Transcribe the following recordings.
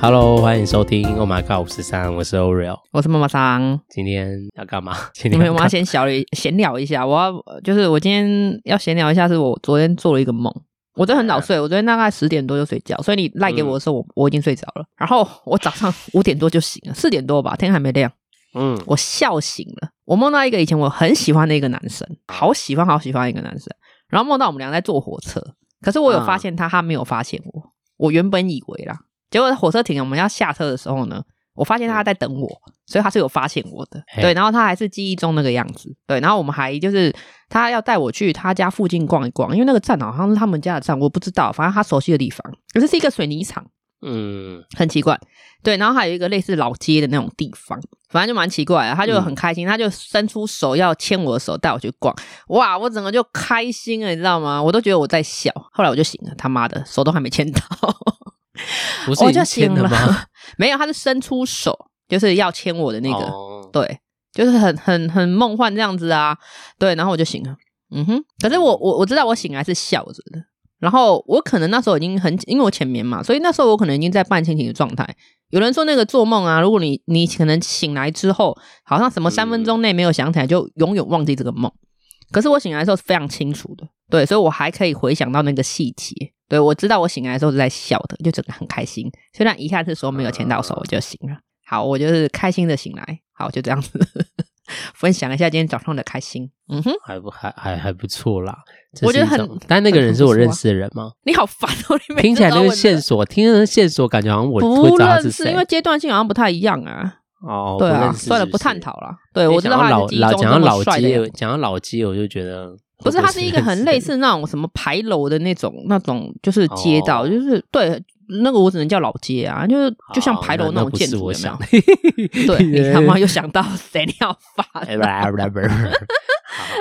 Hello，欢迎收听《Oh My God 五十三》，我是 Oreo，我是妈妈桑。今天要干嘛？今天我要先小闲聊一下。我要就是我今天要闲聊一下，是我昨天做了一个梦。我都很早睡，我昨天大概十点多就睡觉，所以你赖给我的时候，我、嗯、我已经睡着了。然后我早上五点多就醒了，四点多吧，天还没亮。嗯，我笑醒了。我梦到一个以前我很喜欢的一个男生，好喜欢好喜欢一个男生。然后梦到我们俩在坐火车，可是我有发现他，他没有发现我。我原本以为啦，结果火车停了，我们要下车的时候呢，我发现他在等我，所以他是有发现我的。对，然后他还是记忆中那个样子。对，然后我们还就是他要带我去他家附近逛一逛，因为那个站好像是他们家的站，我不知道，反正他熟悉的地方，可是是一个水泥厂。嗯，很奇怪。对，然后还有一个类似老街的那种地方，反正就蛮奇怪的。他就很开心，嗯、他就伸出手要牵我的手，带我去逛。哇，我整个就开心了，你知道吗？我都觉得我在笑。后来我就醒了，他妈的，手都还没牵到，不是我就醒了吗？没有，他是伸出手，就是要牵我的那个，哦、对，就是很很很梦幻这样子啊。对，然后我就醒了。嗯哼，可是我我我知道我醒来是笑着的。然后我可能那时候已经很，因为我浅眠嘛，所以那时候我可能已经在半清醒的状态。有人说那个做梦啊，如果你你可能醒来之后，好像什么三分钟内没有想起来，就永远忘记这个梦。可是我醒来的时候是非常清楚的，对，所以我还可以回想到那个细节。对，我知道我醒来的时候是在笑的，就整个很开心。虽然遗憾是说没有牵到手，我就醒了。好，我就是开心的醒来。好，就这样子。分享一下今天早上的开心，嗯哼，还不还还还不错啦。我觉得很，但那个人是我认识的人吗？你好烦哦！你 听起来那个线索，听那个线索，感觉好像我不认识，因为阶段性好像不太一样啊。哦，对啊，算了，不探讨了。对，我知道他老老讲到老街，讲到老街，我就觉得不是，它是一个很类似那种什么牌楼的那种那种，就是街道，就是对。那个我只能叫老街啊，就是就像牌楼那种建筑，有没有？对，你他妈又想到谁要发？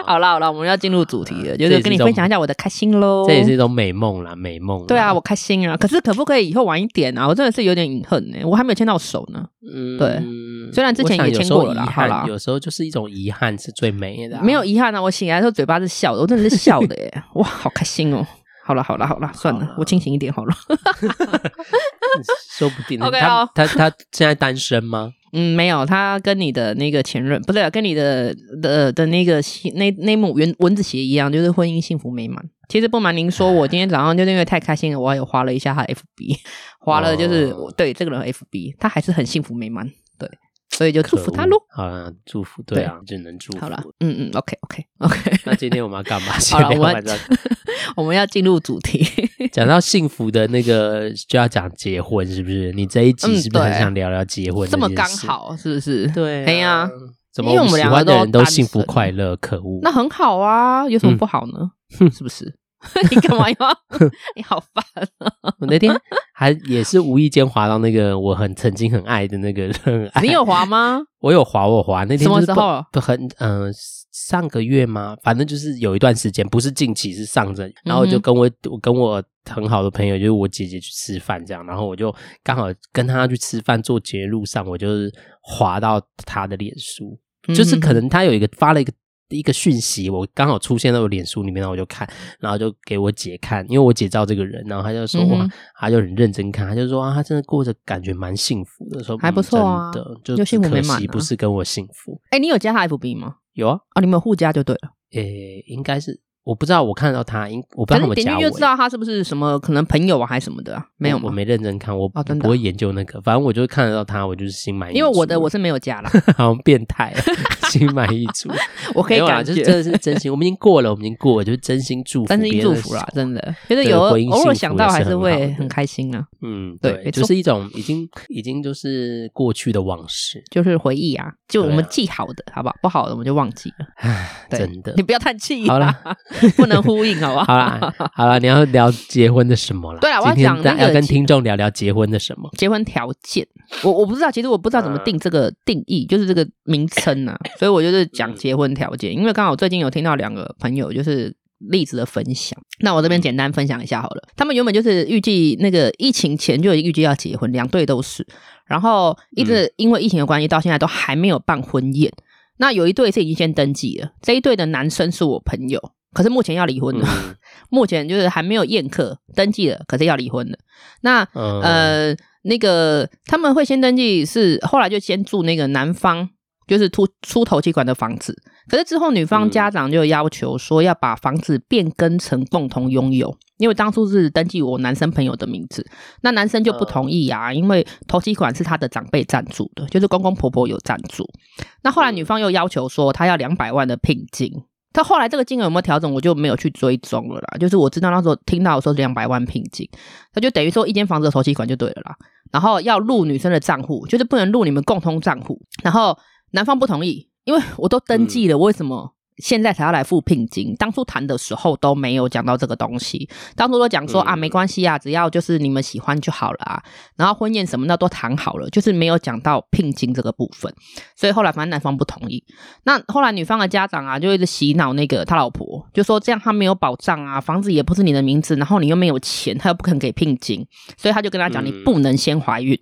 好了好了，我们要进入主题了，就是跟你分享一下我的开心喽。这也是一种美梦啦，美梦。对啊，我开心啊，可是可不可以以后晚一点啊？我真的是有点隐恨呢，我还没有牵到手呢。嗯，对，虽然之前也牵过了啦。好啦，有时候就是一种遗憾是最美的。没有遗憾啊，我醒来的时候嘴巴是笑的，我真的是笑的耶，哇，好开心哦。好了好了好了，算了，我清醒一点好了。说不定 OK 他他他现在单身吗？嗯，没有，他跟你的那个前任不对，跟你的的的那个那那幕原蚊子鞋一样，就是婚姻幸福美满。其实不瞒您说，我今天早上就是因为太开心了，我还有滑了一下他的 FB，滑了就是、哦、对这个人 FB，他还是很幸福美满。对。所以就祝福他喽。好了，祝福对啊，只能祝福。好了，嗯嗯，OK OK OK。那今天我们要干嘛？好了，我们 我们要进入主题。讲到幸福的那个，就要讲结婚，是不是？你这一集是不是很想聊聊结婚？这么刚好，是不是？对，哎呀，怎么我们两个的人都幸福快乐？可恶，那很好啊，有什么不好呢？是不是？你干嘛要？你好烦啊！我那天还也是无意间滑到那个我很曾经很爱的那个 人。你有滑吗？我有滑，我滑。那天什么时候？不很嗯、呃，上个月吗？反正就是有一段时间，不是近期，是上阵。然后我就跟我我跟我很好的朋友，就是我姐姐去吃饭这样。然后我就刚好跟她去吃饭，坐捷运路上，我就是滑到她的脸书，就是可能他有一个发了一个。一个讯息，我刚好出现在我脸书里面，然后我就看，然后就给我姐看，因为我姐知道这个人，然后她就说哇，嗯、哼他就很认真看，她就说啊，她真的过着感觉蛮幸福的，说还不错啊，真的就可惜不是跟我幸福。哎、欸，你有加他 FB 吗？有啊，啊，你们有互加就对了。诶、欸，应该是。我不知道，我看到他，应我不知道怎么加我。点进去就知道他是不是什么可能朋友啊，还是什么的啊？没有，我没认真看，我不会研究那个。反正我就看得到他，我就是心满意足。因为我的我是没有加啦，好像变态，心满意足。我可以感觉，就是真的是真心。我们已经过了，我们已经过了，就是真心祝福，真心祝福啦，真的。就是有偶尔想到还是会很开心啊。嗯，对，就是一种已经已经就是过去的往事，就是回忆啊，就我们记好的，好不好？不好的我们就忘记了。唉，真的，你不要叹气。好了。不能呼应，好不好？好啦，好啦，你要聊结婚的什么了？对啊，我要讲那个要跟听众聊聊结婚的什么？结婚条件，我我不知道，其实我不知道怎么定这个定义，就是这个名称啊。所以我就是讲结婚条件，因为刚好最近有听到两个朋友就是例子的分享。那我这边简单分享一下好了。他们原本就是预计那个疫情前就已经预计要结婚，两对都是，然后一直因为疫情的关系，到现在都还没有办婚宴。那有一对是已经先登记了，这一对的男生是我朋友。可是目前要离婚了，目前就是还没有宴客登记了，可是要离婚了。那、嗯、呃，那个他们会先登记，是后来就先住那个男方就是出出头期款的房子，可是之后女方家长就要求说要把房子变更成共同拥有。因为当初是登记我男生朋友的名字，那男生就不同意啊，因为头期款是他的长辈赞助的，就是公公婆婆有赞助。那后来女方又要求说他要两百万的聘金，他后来这个金额有没有调整，我就没有去追踪了啦。就是我知道那时候听到说两百万聘金，那就等于说一间房子的首期款就对了啦。然后要入女生的账户，就是不能入你们共同账户。然后男方不同意，因为我都登记了，为什么？现在才要来付聘金，当初谈的时候都没有讲到这个东西。当初都讲说啊，没关系啊，只要就是你们喜欢就好了啊。然后婚宴什么的都谈好了，就是没有讲到聘金这个部分。所以后来反正男方不同意。那后来女方的家长啊，就一直洗脑那个他老婆，就说这样他没有保障啊，房子也不是你的名字，然后你又没有钱，他又不肯给聘金，所以他就跟他讲，你不能先怀孕。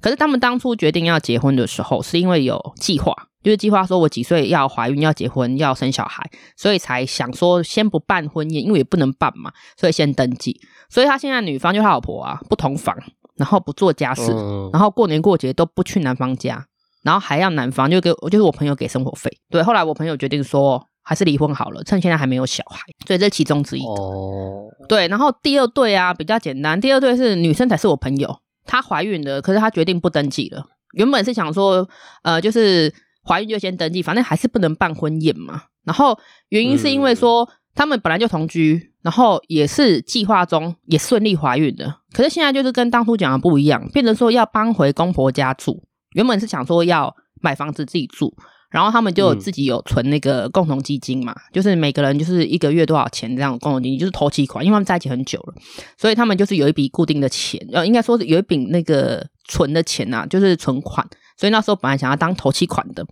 可是他们当初决定要结婚的时候，是因为有计划。就是计划说，我几岁要怀孕、要结婚、要生小孩，所以才想说先不办婚宴，因为也不能办嘛，所以先登记。所以他现在女方就他老婆啊，不同房，然后不做家事，嗯、然后过年过节都不去男方家，然后还要男方就给，就是我朋友给生活费。对，后来我朋友决定说，还是离婚好了，趁现在还没有小孩。所以这是其中之一。哦，对，然后第二对啊比较简单，第二对是女生才是我朋友，她怀孕了，可是她决定不登记了。原本是想说，呃，就是。怀孕就先登记，反正还是不能办婚宴嘛。然后原因是因为说他们本来就同居，然后也是计划中也顺利怀孕的。可是现在就是跟当初讲的不一样，变成说要搬回公婆家住。原本是想说要买房子自己住，然后他们就自己有存那个共同基金嘛，就是每个人就是一个月多少钱这样共同基金，就是投期款，因为他们在一起很久了，所以他们就是有一笔固定的钱，呃，应该说是有一笔那个存的钱啊，就是存款。所以那时候本来想要当头期款的，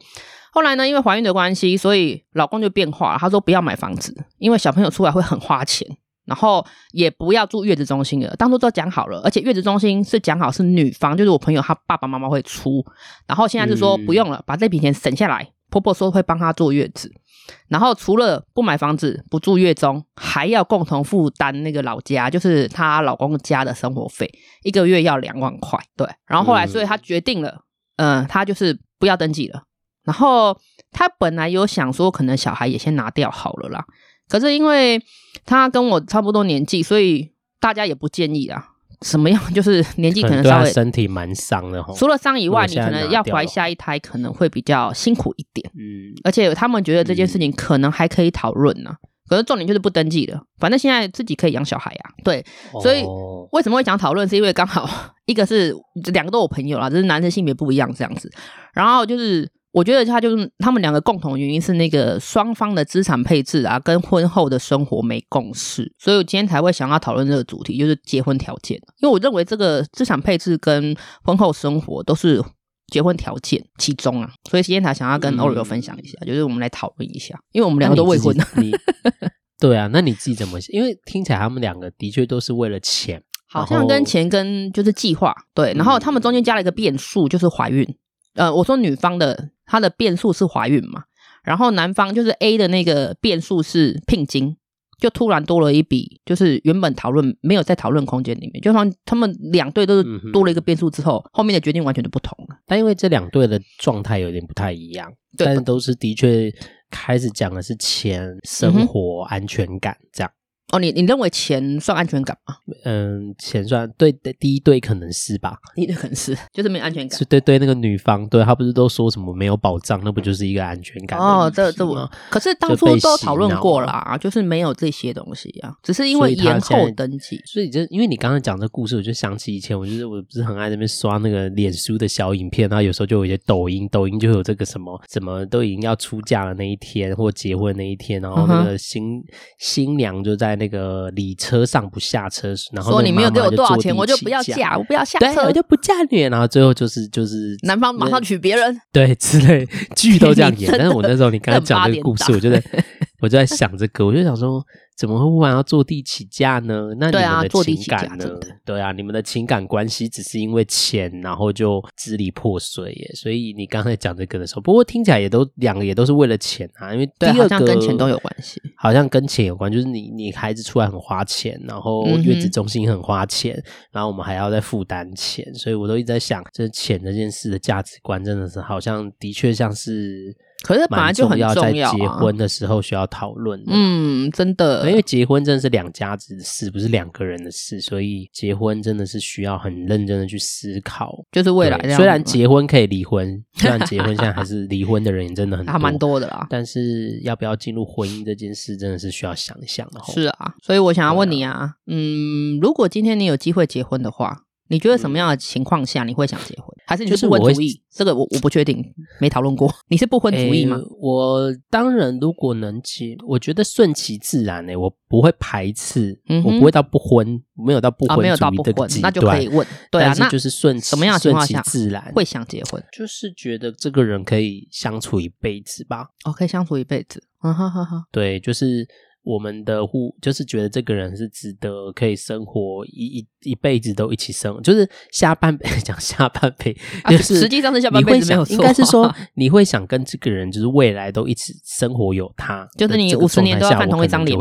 后来呢，因为怀孕的关系，所以老公就变化了。他说不要买房子，因为小朋友出来会很花钱，然后也不要住月子中心了。当初都讲好了，而且月子中心是讲好是女方，就是我朋友他爸爸妈妈会出，然后现在就说不用了，嗯、把这笔钱省下来。婆婆说会帮他坐月子，然后除了不买房子、不住月中，还要共同负担那个老家，就是她老公家的生活费，一个月要两万块。对，然后后来，所以她决定了。嗯，她就是不要登记了。然后她本来有想说，可能小孩也先拿掉好了啦。可是因为她跟我差不多年纪，所以大家也不建议啊。什么样就是 年纪可能稍微身体蛮伤的。除了伤以外，你可能要怀下一胎可能会比较辛苦一点。嗯，而且他们觉得这件事情可能还可以讨论呢。可是重点就是不登记了，反正现在自己可以养小孩呀、啊。对，所以为什么会讲讨论？是因为刚好 一个是两个都有朋友啦，只是男生性别不一样这样子。然后就是我觉得他就是他们两个共同原因是那个双方的资产配置啊，跟婚后的生活没共识，所以我今天才会想要讨论这个主题，就是结婚条件。因为我认为这个资产配置跟婚后生活都是。结婚条件其中啊，所以今天才想要跟 Oreo 分享一下，嗯、就是我们来讨论一下，因为我们两个都未婚。你对啊，那你自己怎么想？因为听起来他们两个的确都是为了钱，好像跟钱跟就是计划对，然后他们中间加了一个变数，就是怀孕。呃，我说女方的她的变数是怀孕嘛，然后男方就是 A 的那个变数是聘金。就突然多了一笔，就是原本讨论没有在讨论空间里面，就像他们两队都是多了一个变数之后，嗯、后面的决定完全就不同了。但因为这两队的状态有点不太一样，对但是都是的确开始讲的是钱、生活、安全感这样。哦，你你认为钱算安全感吗？嗯，钱算对的，第一对可能是吧，第一对可能是就是没有安全感。是对对，那个女方对她不是都说什么没有保障，那不就是一个安全感？哦，这这我可是当初都讨论过啦，就，就是没有这些东西啊，只是因为延后登记。所以就因为你刚刚讲这故事，我就想起以前，我就是我不是很爱那边刷那个脸书的小影片，然后有时候就有一些抖音，抖音就有这个什么什么都已经要出嫁的那一天或结婚那一天，然后那个新、嗯、新娘就在那个礼。车上不下车，然后说你没有给我多少钱，我就不要嫁，我不要下车，对，我就不嫁你。然后最后就是就是男方马上娶别人，对，之类剧都这样演。但是我那时候你刚才讲这个故事，我就在 我就在想这个，我就想说，怎么会忽然要坐地起价呢？那你们的情感呢？对啊，对啊，你们的情感关系只是因为钱，然后就支离破碎耶。所以你刚才讲这个的时候，不过听起来也都两个也都是为了钱啊，因为第二个好像跟钱都有关系，好像跟钱有关，就是你你孩子出来很花钱，然后月子中心很花钱，嗯、然后我们还要再负担钱，所以我都一直在想，这钱这件事的价值观真的是好像的确像是。可是本来就很重要，在结婚的时候需要讨论。嗯，真的，因为结婚真的是两家子的事，不是两个人的事，所以结婚真的是需要很认真的去思考。就是未来虽然结婚可以离婚，虽然结婚现在还是离婚的人也 真的很多，还蛮多的啦。但是要不要进入婚姻这件事，真的是需要想一想的。是啊，所以我想要问你啊，啊嗯，如果今天你有机会结婚的话。你觉得什么样的情况下你会想结婚？嗯、还是你是不婚主义？这个我我不确定，没讨论过。你是不婚主义吗？欸、我当然，如果能结，我觉得顺其自然诶、欸，我不会排斥，嗯、我不会到不婚，没有到不婚主义的极端、啊、没有到不婚，那就可以问。对啊，那就是顺什么样的情况下顺其自然会想结婚？就是觉得这个人可以相处一辈子吧。哦，可以相处一辈子。哈哈哈。对，就是。我们的互就是觉得这个人是值得可以生活一一一辈子都一起生，就是下半辈 讲下半辈，就是实际上是下半辈子没有错，应该是说你会想跟这个人就是未来都一起生活有他，就是你五十年都要看同一张脸，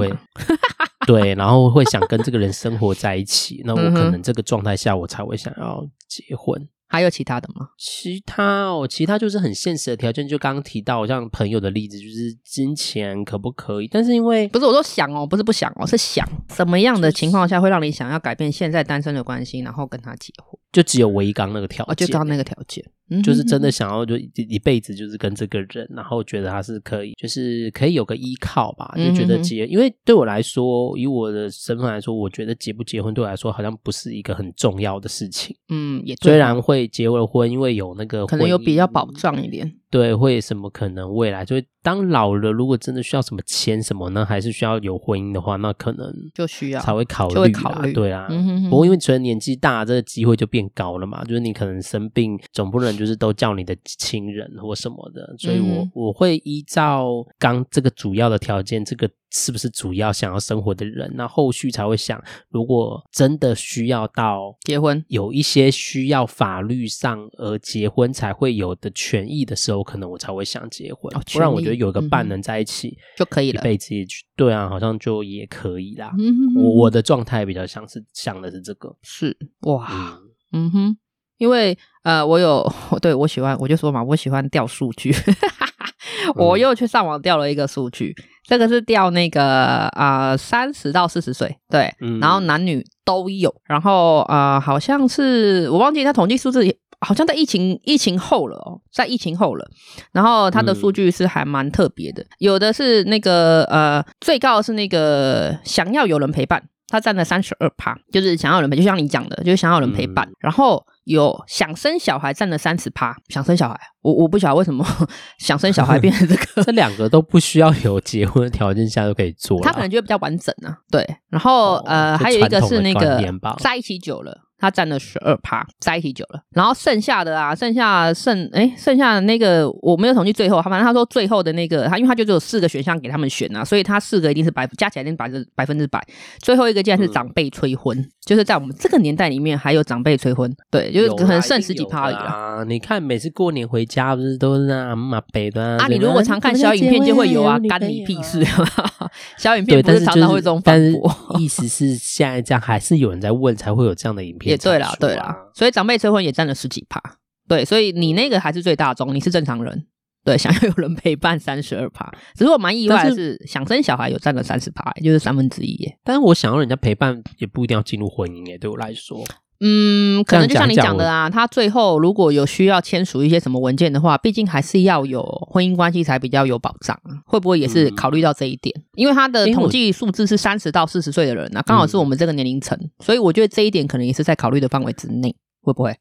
对，然后会想跟这个人生活在一起，那我可能这个状态下我才会想要结婚。还有其他的吗？其他哦，其他就是很现实的条件，就刚刚提到像朋友的例子，就是金钱可不可以？但是因为不是我说想哦，不是不想哦，是想什么样的情况下会让你想要改变现在单身的关系，然后跟他结婚？就只有唯一刚那个条件，哦，就刚那个条件。就是真的想要就一一辈子就是跟这个人，然后觉得他是可以，就是可以有个依靠吧，就觉得结，因为对我来说，以我的身份来说，我觉得结不结婚对我来说好像不是一个很重要的事情。嗯，也虽然会结了婚，因为有那个可能有比较保障一点。对，会什么可能未来就是当老了，如果真的需要什么签什么呢？还是需要有婚姻的话，那可能就需要才会考虑，就会考虑。对啊，嗯、哼哼不过因为随着年纪大，这个机会就变高了嘛。就是你可能生病，总不能就是都叫你的亲人或什么的。所以我、嗯、我会依照刚这个主要的条件，这个。是不是主要想要生活的人？那后续才会想，如果真的需要到结婚，有一些需要法律上而结婚才会有的权益的时候，可能我才会想结婚。哦、不然我觉得有个伴能在一起、嗯、就可以了，一辈子也对啊，好像就也可以啦。嗯、哼哼我我的状态比较像是想的是这个，是哇，嗯，嗯哼，因为呃，我有 对我喜欢，我就说嘛，我喜欢调数据。我又去上网调了一个数据，嗯、这个是调那个啊三十到四十岁，对，嗯、然后男女都有，然后啊、呃、好像是我忘记他统计数字，好像在疫情疫情后了哦，在疫情后了，然后他的数据是还蛮特别的，嗯、有的是那个呃最高的是那个想要有人陪伴，他占了三十二趴，就是想要有人陪，就像你讲的，就是想要有人陪伴，嗯、然后。有想生小孩占了三十趴，想生小孩，我我不晓得为什么 想生小孩 变成这个，这两个都不需要有结婚的条件下都可以做，他可能觉得比较完整啊，对，然后、哦、呃还有一个是那个在一起久了。他占了十二趴，在一起久了，然后剩下的啊，剩下剩哎，剩下的那个我没有统计最后，他反正他说最后的那个，他因为他就只有四个选项给他们选啊，所以他四个一定是百加起来一定百分百分之百，最后一个竟然是长辈催婚，嗯、就是在我们这个年代里面还有长辈催婚，对，就是可能剩十几趴而已啊。你看每次过年回家不是都是那阿伯的啊？啊，你如果常看小影片就会有啊，干你屁事！小影片不是常常会这种反驳，意思是现在这样还是有人在问，才会有这样的影片。也对啦，对啦，所以长辈催婚也占了十几趴，对，所以你那个还是最大宗，你是正常人，对，想要有人陪伴三十二趴，只是我蛮意外的是，是想生小孩有占了三十趴，也就是三分之一耶。但是我想要人家陪伴，也不一定要进入婚姻耶，对我来说。嗯，可能就像你讲的啊，他最后如果有需要签署一些什么文件的话，毕竟还是要有婚姻关系才比较有保障，会不会也是考虑到这一点？嗯、因为他的统计数字是三十到四十岁的人啊，刚好是我们这个年龄层，嗯、所以我觉得这一点可能也是在考虑的范围之内，会不会？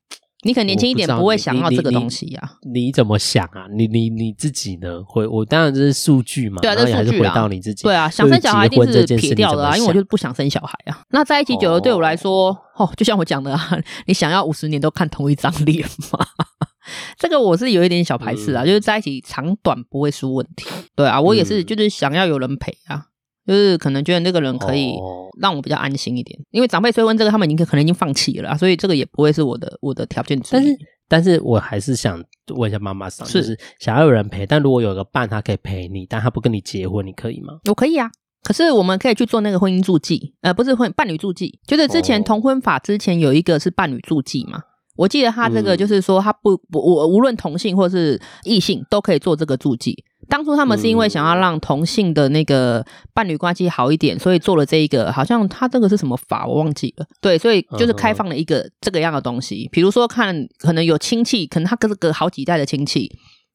你可能年轻一点不会想要这个东西呀、啊？你怎么想啊？你你你自己呢？回我当然这是数据嘛，对啊，这数据回到你自己。对啊，想生小孩一定是撇掉的啊，因为我就是不想生小孩啊。那在一起久了，对我来说，哦，哦，就像我讲的啊，你想要五十年都看同一张脸吗？这个我是有一点小排斥啊，嗯、就是在一起长短不会出问题。对啊，我也是，就是想要有人陪啊，嗯、就是可能觉得那个人可以让我比较安心一点。哦、因为长辈催婚这个，他们已经可能已经放弃了，所以这个也不会是我的我的条件之一。但是，但是我还是想问一下妈妈桑，是就是想要有人陪，但如果有个伴，他可以陪你，但他不跟你结婚，你可以吗？我可以啊。可是我们可以去做那个婚姻助记，呃，不是婚伴侣助记，就是之前同婚法之前有一个是伴侣助记嘛。我记得他这个就是说，他不不，我无论同性或是异性都可以做这个助记。当初他们是因为想要让同性的那个伴侣关系好一点，所以做了这一个，好像他这个是什么法我忘记了。对，所以就是开放了一个这个样的东西，比如说看可能有亲戚，可能他隔个好几代的亲戚。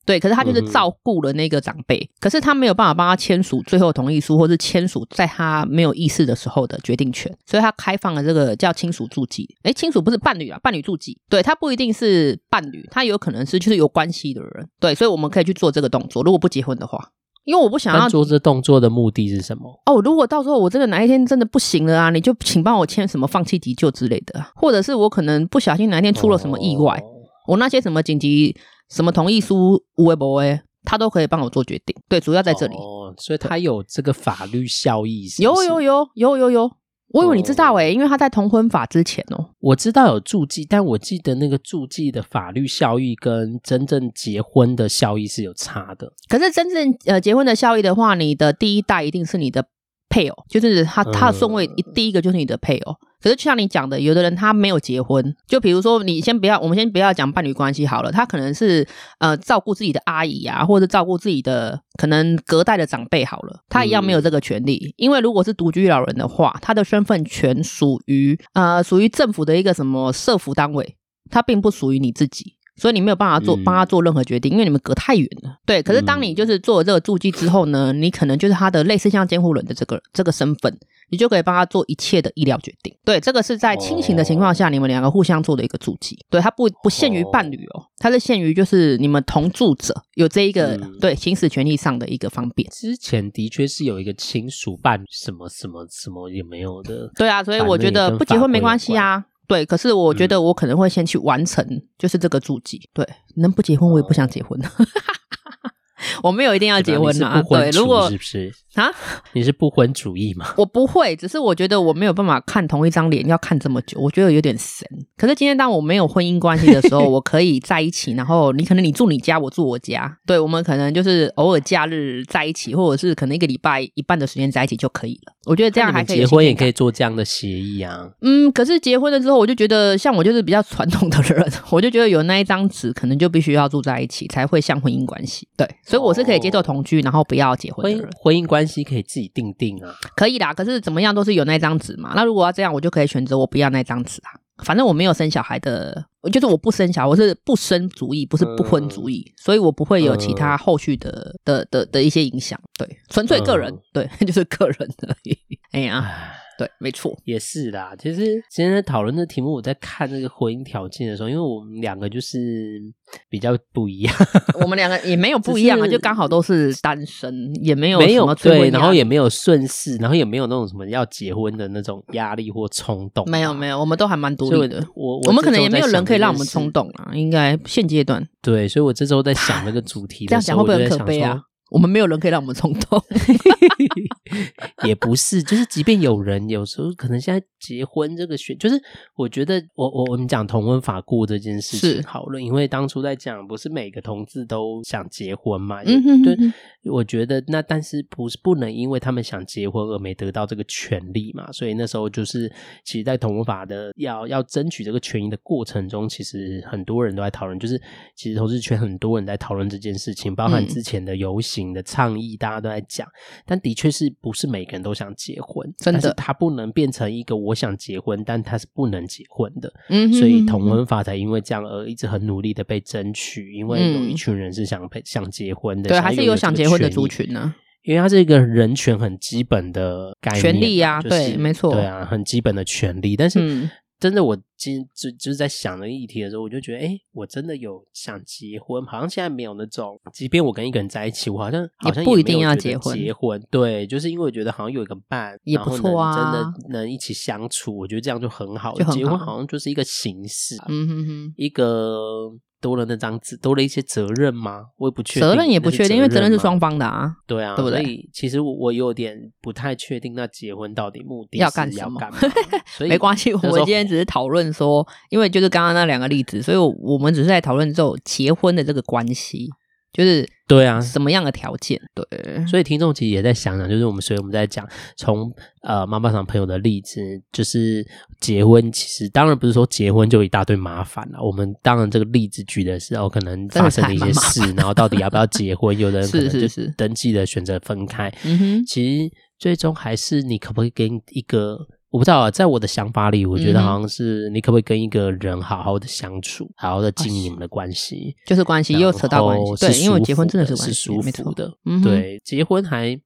对，可是他就是照顾了那个长辈，嗯、可是他没有办法帮他签署最后同意书，或是签署在他没有意识的时候的决定权，所以他开放了这个叫亲属注记。诶，亲属不是伴侣啊，伴侣注记，对，他不一定是伴侣，他有可能是就是有关系的人。对，所以我们可以去做这个动作。如果不结婚的话，因为我不想要做这动作的目的是什么？哦，如果到时候我真的哪一天真的不行了啊，你就请帮我签什么放弃急救之类的，或者是我可能不小心哪一天出了什么意外，哦、我那些什么紧急。什么同意书无为不为，他都可以帮我做决定。对，主要在这里。哦，所以他有这个法律效益是是。有有有有有有，我以为你知道诶、欸，哦、因为他在同婚法之前哦。我知道有注记，但我记得那个注记的法律效益跟真正结婚的效益是有差的。可是真正呃结婚的效益的话，你的第一代一定是你的配偶，就是他他的顺位第一个就是你的配偶。嗯可是就像你讲的，有的人他没有结婚，就比如说你先不要，我们先不要讲伴侣关系好了，他可能是呃照顾自己的阿姨啊，或者照顾自己的可能隔代的长辈好了，他一样没有这个权利，嗯、因为如果是独居老人的话，他的身份权属于呃属于政府的一个什么社福单位，他并不属于你自己。所以你没有办法做帮他做任何决定，嗯、因为你们隔太远了。对，可是当你就是做了这个注记之后呢，嗯、你可能就是他的类似像监护人的这个这个身份，你就可以帮他做一切的医疗决定。对，这个是在亲情的情况下，哦、你们两个互相做的一个注记。对，它不不限于伴侣哦，它是限于就是你们同住者有这一个、嗯、对行使权利上的一个方便。之前的确是有一个亲属伴什么什么什么也没有的。对啊，所以我觉得不结婚没关系啊。对，可是我觉得我可能会先去完成，就是这个注记。嗯、对，能不结婚我也不想结婚。我没有一定要结婚啊，对，如果是不是啊？你是不婚主义吗？我不会，只是我觉得我没有办法看同一张脸要看这么久，我觉得有点神。可是今天当我没有婚姻关系的时候，我可以在一起，然后你可能你住你家，我住我家，对，我们可能就是偶尔假日在一起，或者是可能一个礼拜一半的时间在一起就可以了。我觉得这样还可以。结婚也可以做这样的协议啊。嗯，可是结婚了之后，我就觉得像我就是比较传统的人，我就觉得有那一张纸，可能就必须要住在一起才会像婚姻关系。对，所以我是可以接受同居，然后不要结婚的人。婚姻关系可以自己定定啊，可以啦。可是怎么样都是有那张纸嘛。那如果要这样，我就可以选择我不要那张纸啊。反正我没有生小孩的，就是我不生小孩，我是不生主义，不是不婚主义，嗯、所以我不会有其他后续的、嗯、的的的一些影响。对，纯粹个人，嗯、对，就是个人而已。哎呀。对，没错，也是啦。其实今天在讨论的题目，我在看那个婚姻条件的时候，因为我们两个就是比较不一样，我们两个也没有不 一样啊，就刚好都是单身，也没有没有对，然后也没有顺势，然后也没有那种什么要结婚的那种压力或冲动。没有没有，我们都还蛮独立的。我我，我们可能也没有人可以让我们冲动啊，应该现阶段。对，所以我这时候在想那个主题的 时候，这样想会不会很可悲啊？我们没有人可以让我们冲动，也不是，就是即便有人，有时候可能现在结婚这个选，就是我觉得我我我们讲同婚法过这件事情好了，因为当初在讲，不是每个同志都想结婚嘛，嗯、哼哼对，我觉得那但是不是不能因为他们想结婚而没得到这个权利嘛，所以那时候就是其实，在同婚法的要要争取这个权益的过程中，其实很多人都在讨论，就是其实同志圈很多人在讨论这件事情，包含之前的游行。的倡议大家都在讲，但的确是不是每个人都想结婚？真的，但是他不能变成一个我想结婚，但他是不能结婚的。嗯哼嗯哼，所以同婚法才因为这样而一直很努力的被争取，因为有一群人是想想结婚的，对，还是有想结婚的族群呢？因为他是一个人权很基本的概念，权利啊，就是、对，没错，对啊，很基本的权利，但是。嗯真的，我今就就是在想那个议题的时候，我就觉得，哎、欸，我真的有想结婚，好像现在没有那种，即便我跟一个人在一起，我好像好像也不一定要结婚。结婚，对，就是因为我觉得好像有一个伴也不错啊，真的能一起相处，我觉得这样就很好。就很好。结婚好像就是一个形式，嗯哼哼，一个。多了那张纸，多了一些责任吗？我也不确定，责任也不确定，因为责任是双方的啊。对啊，对不对？所以其实我有点不太确定，那结婚到底目的要干什么？所以没关系，我们今天只是讨论说，因为就是刚刚那两个例子，所以我们只是在讨论这种结婚的这个关系。就是对啊，什么样的条件？对，所以听众其实也在想想，就是我们，所以我们在讲从呃妈妈上朋友的例子，就是结婚，其实当然不是说结婚就一大堆麻烦了。我们当然这个例子举的是哦，可能发生的一些事，然后到底要不要结婚？有的人 可能就是登记的选择分开。嗯哼，其实最终还是你可不可以跟一个。我不知道啊，在我的想法里，我觉得好像是你可不可以跟一个人好好的相处，好好的经营你们的关系，就是关系又扯到关系，对，因为结婚真的是是舒服的，对，结婚还因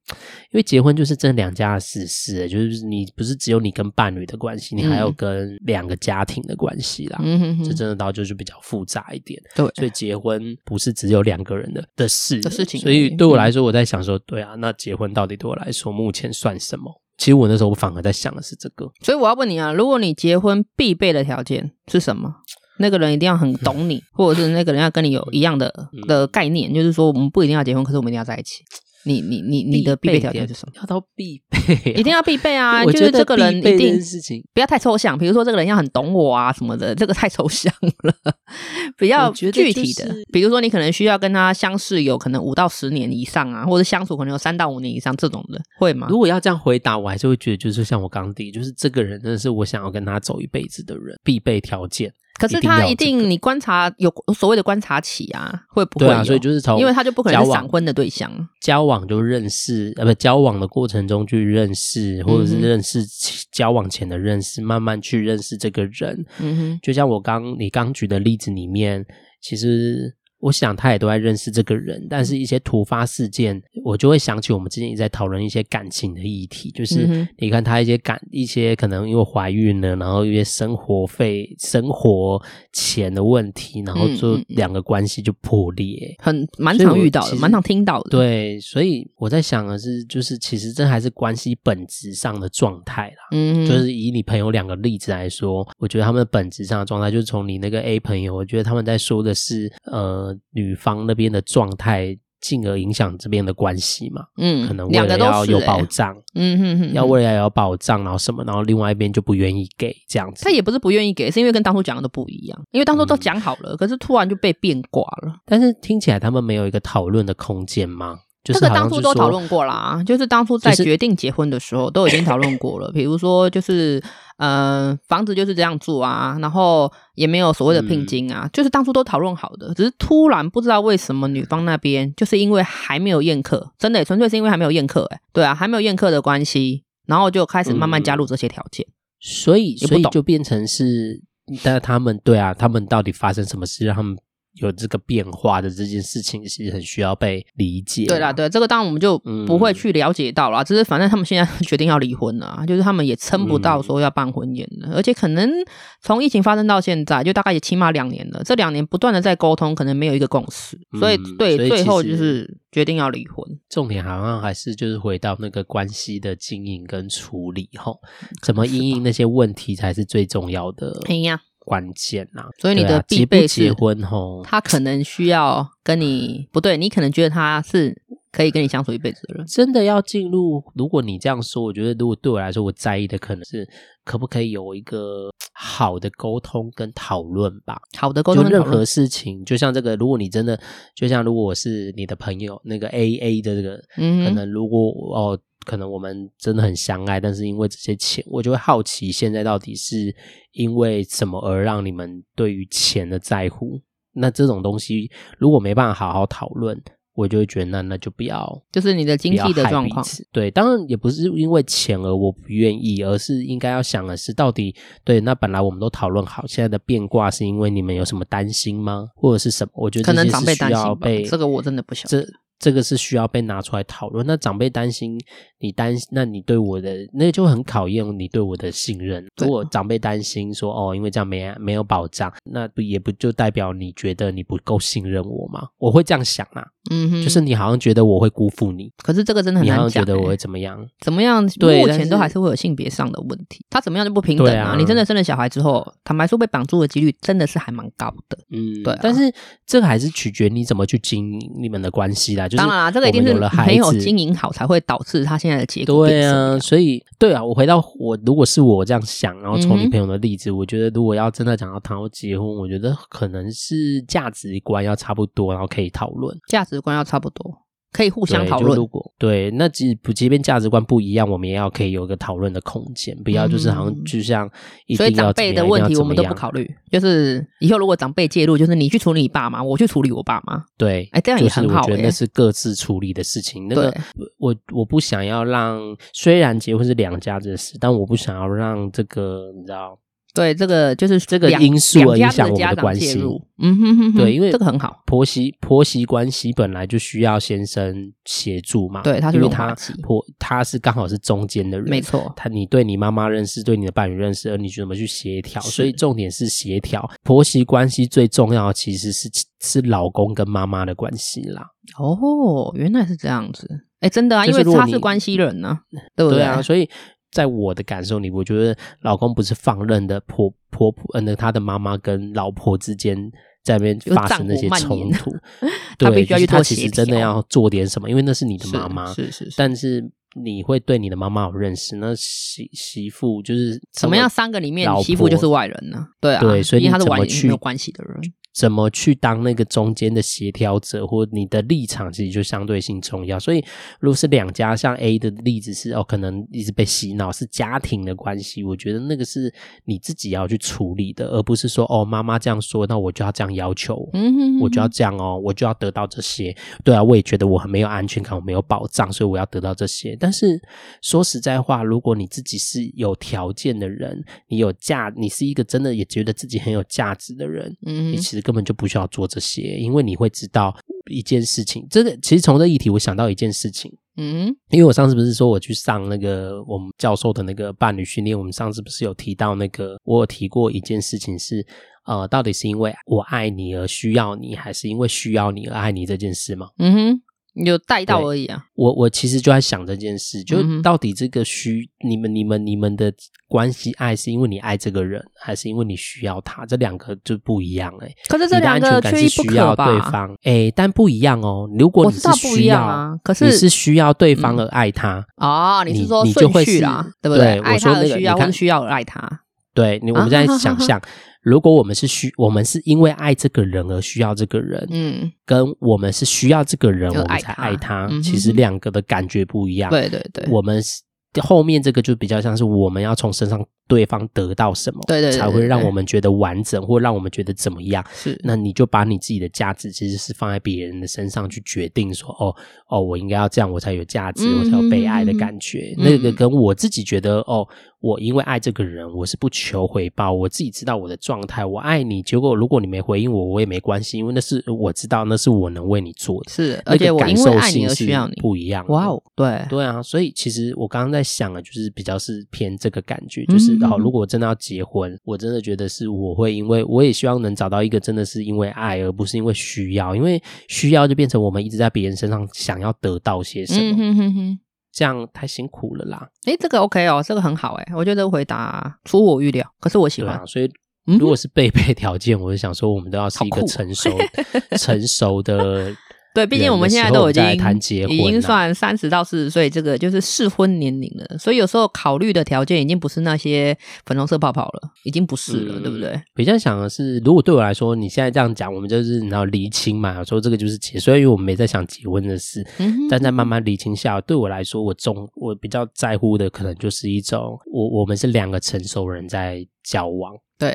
为结婚就是这两家的事事，就是你不是只有你跟伴侣的关系，你还有跟两个家庭的关系啦，嗯哼，这真的到就是比较复杂一点，对，所以结婚不是只有两个人的的事的事情，所以对我来说，我在想说，对啊，那结婚到底对我来说目前算什么？其实我那时候我反而在想的是这个，所以我要问你啊，如果你结婚必备的条件是什么？那个人一定要很懂你，或者是那个人要跟你有一样的的概念，就是说我们不一定要结婚，可是我们一定要在一起。你你你你的必备条件是什么？要到必备，一定要必备啊！就是这个人一定不要太抽象，比如说这个人要很懂我啊什么的，这个太抽象了。比较具体的，比如说你可能需要跟他相识有可能五到十年以上啊，或者相处可能有三到五年以上这种的，会吗？如果要这样回答，我还是会觉得就是像我刚提，就是这个人真的是我想要跟他走一辈子的人，必备条件。可是他一定，你观察有所谓的观察期啊，会不会啊，所以就是从，因为他就不可能是闪婚的对象，交往就认识，呃，不，交往的过程中去认识，或者是认识交往前的认识，慢慢去认识这个人。嗯哼，就像我刚你刚举的例子里面，其实。我想他也都在认识这个人，但是一些突发事件，我就会想起我们之前也在讨论一些感情的议题，就是你看他一些感，一些可能因为怀孕了，然后一些生活费、生活钱的问题，然后就两个关系就破裂，很蛮常遇到的，蛮常听到的。对，所以我在想的是，就是其实这还是关系本质上的状态啦。嗯，就是以你朋友两个例子来说，我觉得他们的本质上的状态，就是从你那个 A 朋友，我觉得他们在说的是，呃。女方那边的状态，进而影响这边的关系嘛？嗯，可能为了要有保障，嗯哼哼，要为了要有保障，然后什么，然后另外一边就不愿意给这样子。他也不是不愿意给，是因为跟当初讲的都不一样。因为当初都讲好了，嗯、可是突然就被变卦了。但是听起来他们没有一个讨论的空间吗？这个当初都讨论过啦，就是当初在决定结婚的时候都已经讨论过了。比如说，就是呃，房子就是这样住啊，然后也没有所谓的聘金啊，就是当初都讨论好的。只是突然不知道为什么女方那边就是因为还没有宴客，真的纯粹是因为还没有宴客，哎，对啊，还没有宴客的关系，然后就开始慢慢加入这些条件。所以，所以就变成是，但他们对啊，他们到底发生什么事让他们？有这个变化的这件事情，是很需要被理解。对啦，对，这个当然我们就不会去了解到啦。只是反正他们现在 决定要离婚了，就是他们也撑不到说要办婚宴了，而且可能从疫情发生到现在，就大概也起码两年了。这两年不断的在沟通，可能没有一个共识，所以对，最后就是决定要离婚。重点好像还是就是回到那个关系的经营跟处理吼，怎么因应那些问题才是最重要的。哎呀。关键呐、啊，所以你的必备是结婚吼，他可能需要跟你不对，你可能觉得他是可以跟你相处一辈子的人。真的要进入，如果你这样说，我觉得如果对我来说，我在意的可能是可不可以有一个好的沟通跟讨论吧。好的沟通，就任何事情，就像这个，如果你真的，就像如果我是你的朋友，那个 A A 的这个，嗯，可能如果哦。可能我们真的很相爱，但是因为这些钱，我就会好奇，现在到底是因为什么而让你们对于钱的在乎？那这种东西如果没办法好好讨论，我就会觉得那那就不要，就是你的经济的状况。对，当然也不是因为钱而我不愿意，而是应该要想的是，到底对，那本来我们都讨论好，现在的变卦是因为你们有什么担心吗？或者是什么？我觉得可能长辈担心吧这个我真的不晓得。这个是需要被拿出来讨论。那长辈担心你担心，那你对我的那个就很考验你对我的信任。如果长辈担心说哦，因为这样没没有保障，那不也不就代表你觉得你不够信任我吗？我会这样想啊。嗯哼，就是你好像觉得我会辜负你，可是这个真的很难讲。你好像觉得我会怎么样？怎么样？对，目前都还是会有性别上的问题。他怎么样就不平等啊？你真的生了小孩之后，坦白说被绑住的几率真的是还蛮高的。嗯，对。但是这个还是取决你怎么去经营你们的关系啦。就是当然啦，这个一定是没有经营好才会导致他现在的结果。对啊，所以对啊，我回到我如果是我这样想，然后从你朋友的例子，我觉得如果要真的讲到谈到结婚，我觉得可能是价值观要差不多，然后可以讨论价值观要差不多。可以互相讨论。如果对，那即不即便价值观不一样，我们也要可以有一个讨论的空间，不要就是好像就像所以长辈的问题我们都不考虑。就是以后如果长辈介入，就是你去处理你爸妈，我去处理我爸妈。对，哎，这样也很好。我觉得那是各自处理的事情。那个我我不想要让，虽然结婚是两家子的事，但我不想要让这个你知道。对，这个就是这个因素而影响我们的关系。嗯哼哼，对，因为这个很好。婆媳婆媳关系本来就需要先生协助嘛。对，他是因为他婆他是刚好是中间的人，没错。他你对你妈妈认识，对你的伴侣认识，而你怎么去协调？所以重点是协调。婆媳关系最重要的其实是是老公跟妈妈的关系啦。哦，原来是这样子。哎，真的啊，因为他是关系人呢，对不对啊？所以。在我的感受里，我觉得老公不是放任的婆婆婆，呃，那他的妈妈跟老婆之间在那边发生那些冲突，他必须要去。他其实真的要做点什么，因为那是你的妈妈，是是是。但是你会对你的妈妈有认识，那媳媳妇就是什么样？三个里面媳妇就是外人呢？对啊，对，所以你怎么去没有关系的人？怎么去当那个中间的协调者，或你的立场其实就相对性重要。所以，如果是两家，像 A 的例子是哦，可能一直被洗脑，是家庭的关系。我觉得那个是你自己要去处理的，而不是说哦，妈妈这样说，那我就要这样要求，嗯哼哼，我就要这样哦，我就要得到这些。对啊，我也觉得我很没有安全感，我没有保障，所以我要得到这些。但是说实在话，如果你自己是有条件的人，你有价，你是一个真的也觉得自己很有价值的人，嗯，你其实。根本就不需要做这些，因为你会知道一件事情。这个其实从这议题，我想到一件事情。嗯，因为我上次不是说我去上那个我们教授的那个伴侣训练，我们上次不是有提到那个，我有提过一件事情是，呃，到底是因为我爱你而需要你，还是因为需要你而爱你这件事吗？嗯哼。你有带到而已啊！我我其实就在想这件事，就到底这个需你们你们你们的关系爱是因为你爱这个人，还是因为你需要他？这两个就不一样哎、欸。可是这两个需要对方哎、欸，但不一样哦。如果你是需要啊，可是你是需要对方而爱他、嗯、哦，你是说你就会是啦，对不对？对爱他而需要，或需要而爱他？对你，我们在想象。如果我们是需，我们是因为爱这个人而需要这个人，嗯，跟我们是需要这个人，我们才爱他，嗯、其实两个的感觉不一样。对对对，我们后面这个就比较像是我们要从身上对方得到什么，对对，才会让我们觉得完整，或让我们觉得怎么样。是，那你就把你自己的价值其实是放在别人的身上去决定说，哦哦，我应该要这样，我才有价值，我才有被爱的感觉。嗯、那个跟我自己觉得，哦。我因为爱这个人，我是不求回报。我自己知道我的状态，我爱你。结果如果你没回应我，我也没关系，因为那是我知道，那是我能为你做的。是，而且我因为爱你而需要你，不一样。哇哦，对对啊，所以其实我刚刚在想的，就是比较是偏这个感觉，就是然后如果真的要结婚，我真的觉得是我会，因为我也希望能找到一个真的是因为爱，而不是因为需要，因为需要就变成我们一直在别人身上想要得到些什么。嗯哼哼哼。这样太辛苦了啦！诶，这个 OK 哦，这个很好诶，我觉得回答出我预料，可是我喜欢。啊、所以如果是备配条件，嗯、我就想说，我们都要是一个成熟、成熟的。对，毕竟我们现在都已经已经算三十到四十岁，这个就是适婚年龄了。所以有时候考虑的条件已经不是那些粉红色泡泡了，已经不是了，嗯、对不对？比较想的是，如果对我来说，你现在这样讲，我们就是你要厘清嘛，说这个就是结，所以我们没在想结婚的事，嗯、但在慢慢厘清下，对我来说，我中我比较在乎的可能就是一种，我我们是两个成熟人在交往，对，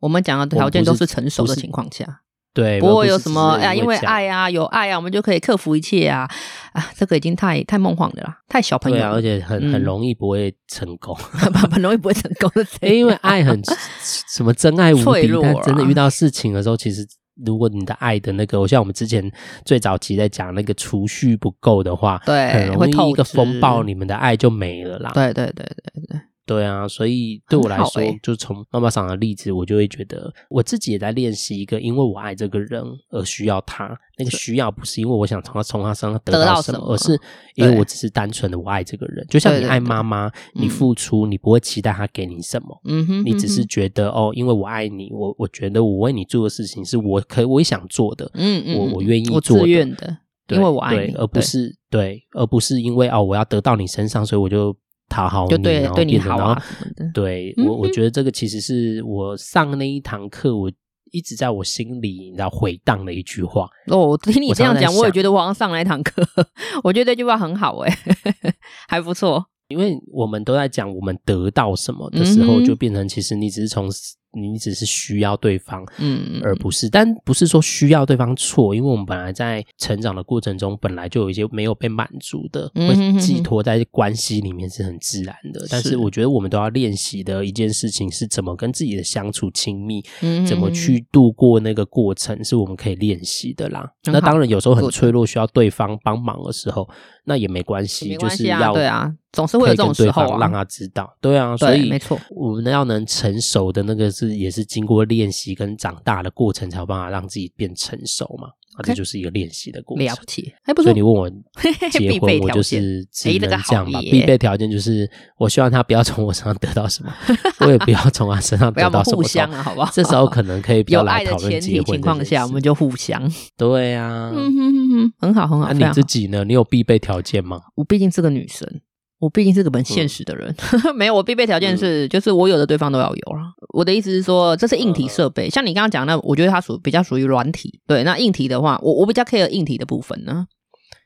我们讲的条件都是成熟的情况下。对，不会有什么哎呀，因为爱啊，有爱啊，我们就可以克服一切啊！啊，这个已经太太梦幻的啦，太小朋友了，对啊，而且很很容易不会成功，很容易不会成功的。因为爱很 什么真爱无敌，但真的遇到事情的时候，其实如果你的爱的那个，像我们之前最早期在讲那个储蓄不够的话，对，很容易一个风暴，你们的爱就没了啦。对对对对对。对啊，所以对我来说，欸、就从妈妈桑的例子，我就会觉得我自己也在练习一个，因为我爱这个人而需要他。那个需要不是因为我想从他从他身上得到什么，而是因为我只是单纯的我爱这个人。就像你爱妈妈，你付出，你不会期待他给你什么，嗯哼，你只是觉得哦，因为我爱你，我我觉得我为你做的事情是我可以我也想做的，嗯嗯，我我愿意做的，的对因为我爱你，而不是对，对，而不是因为哦我要得到你身上，所以我就。讨好你，就对，对你好啊，对我，我觉得这个其实是我上那一堂课，我一直在我心里，你知道回荡的一句话。哦，我听你这样讲，我，我也觉得我好像上了一堂课，我觉得这句话很好，哎，还不错。因为我们都在讲我们得到什么的时候，就变成其实你只是从。你只是需要对方，嗯，而不是，但不是说需要对方错，因为我们本来在成长的过程中，本来就有一些没有被满足的，会寄托在关系里面是很自然的。但是我觉得我们都要练习的一件事情是怎么跟自己的相处亲密，嗯，怎么去度过那个过程，是我们可以练习的啦。那当然有时候很脆弱，需要对方帮忙的时候，那也没关系，就是要对啊。总是会有这种时候，让他知道，对啊，所以没错，我们要能成熟的那个是，也是经过练习跟长大的过程，才有办法让自己变成熟嘛。啊，这就是一个练习的过程。了解，还不错。所以你问我结婚，我就是只能这样吧。必备条件就是，我希望他不要从我身上得到什么，我也不要从他身上得到什么。互相啊，好不好？这时候可能可以 比较来讨论结婚。的前提情况下，我们就互相。对啊，嗯哼哼哼，很好很好。那你自己呢？你有必备条件吗？我毕竟是个女生。我毕竟是个很现实的人，嗯、没有，我必备条件是，就是我有的对方都要有了。我的意思是说，这是硬体设备，像你刚刚讲的，那我觉得它属比较属于软体。对，那硬体的话，我我比较 care 硬体的部分呢。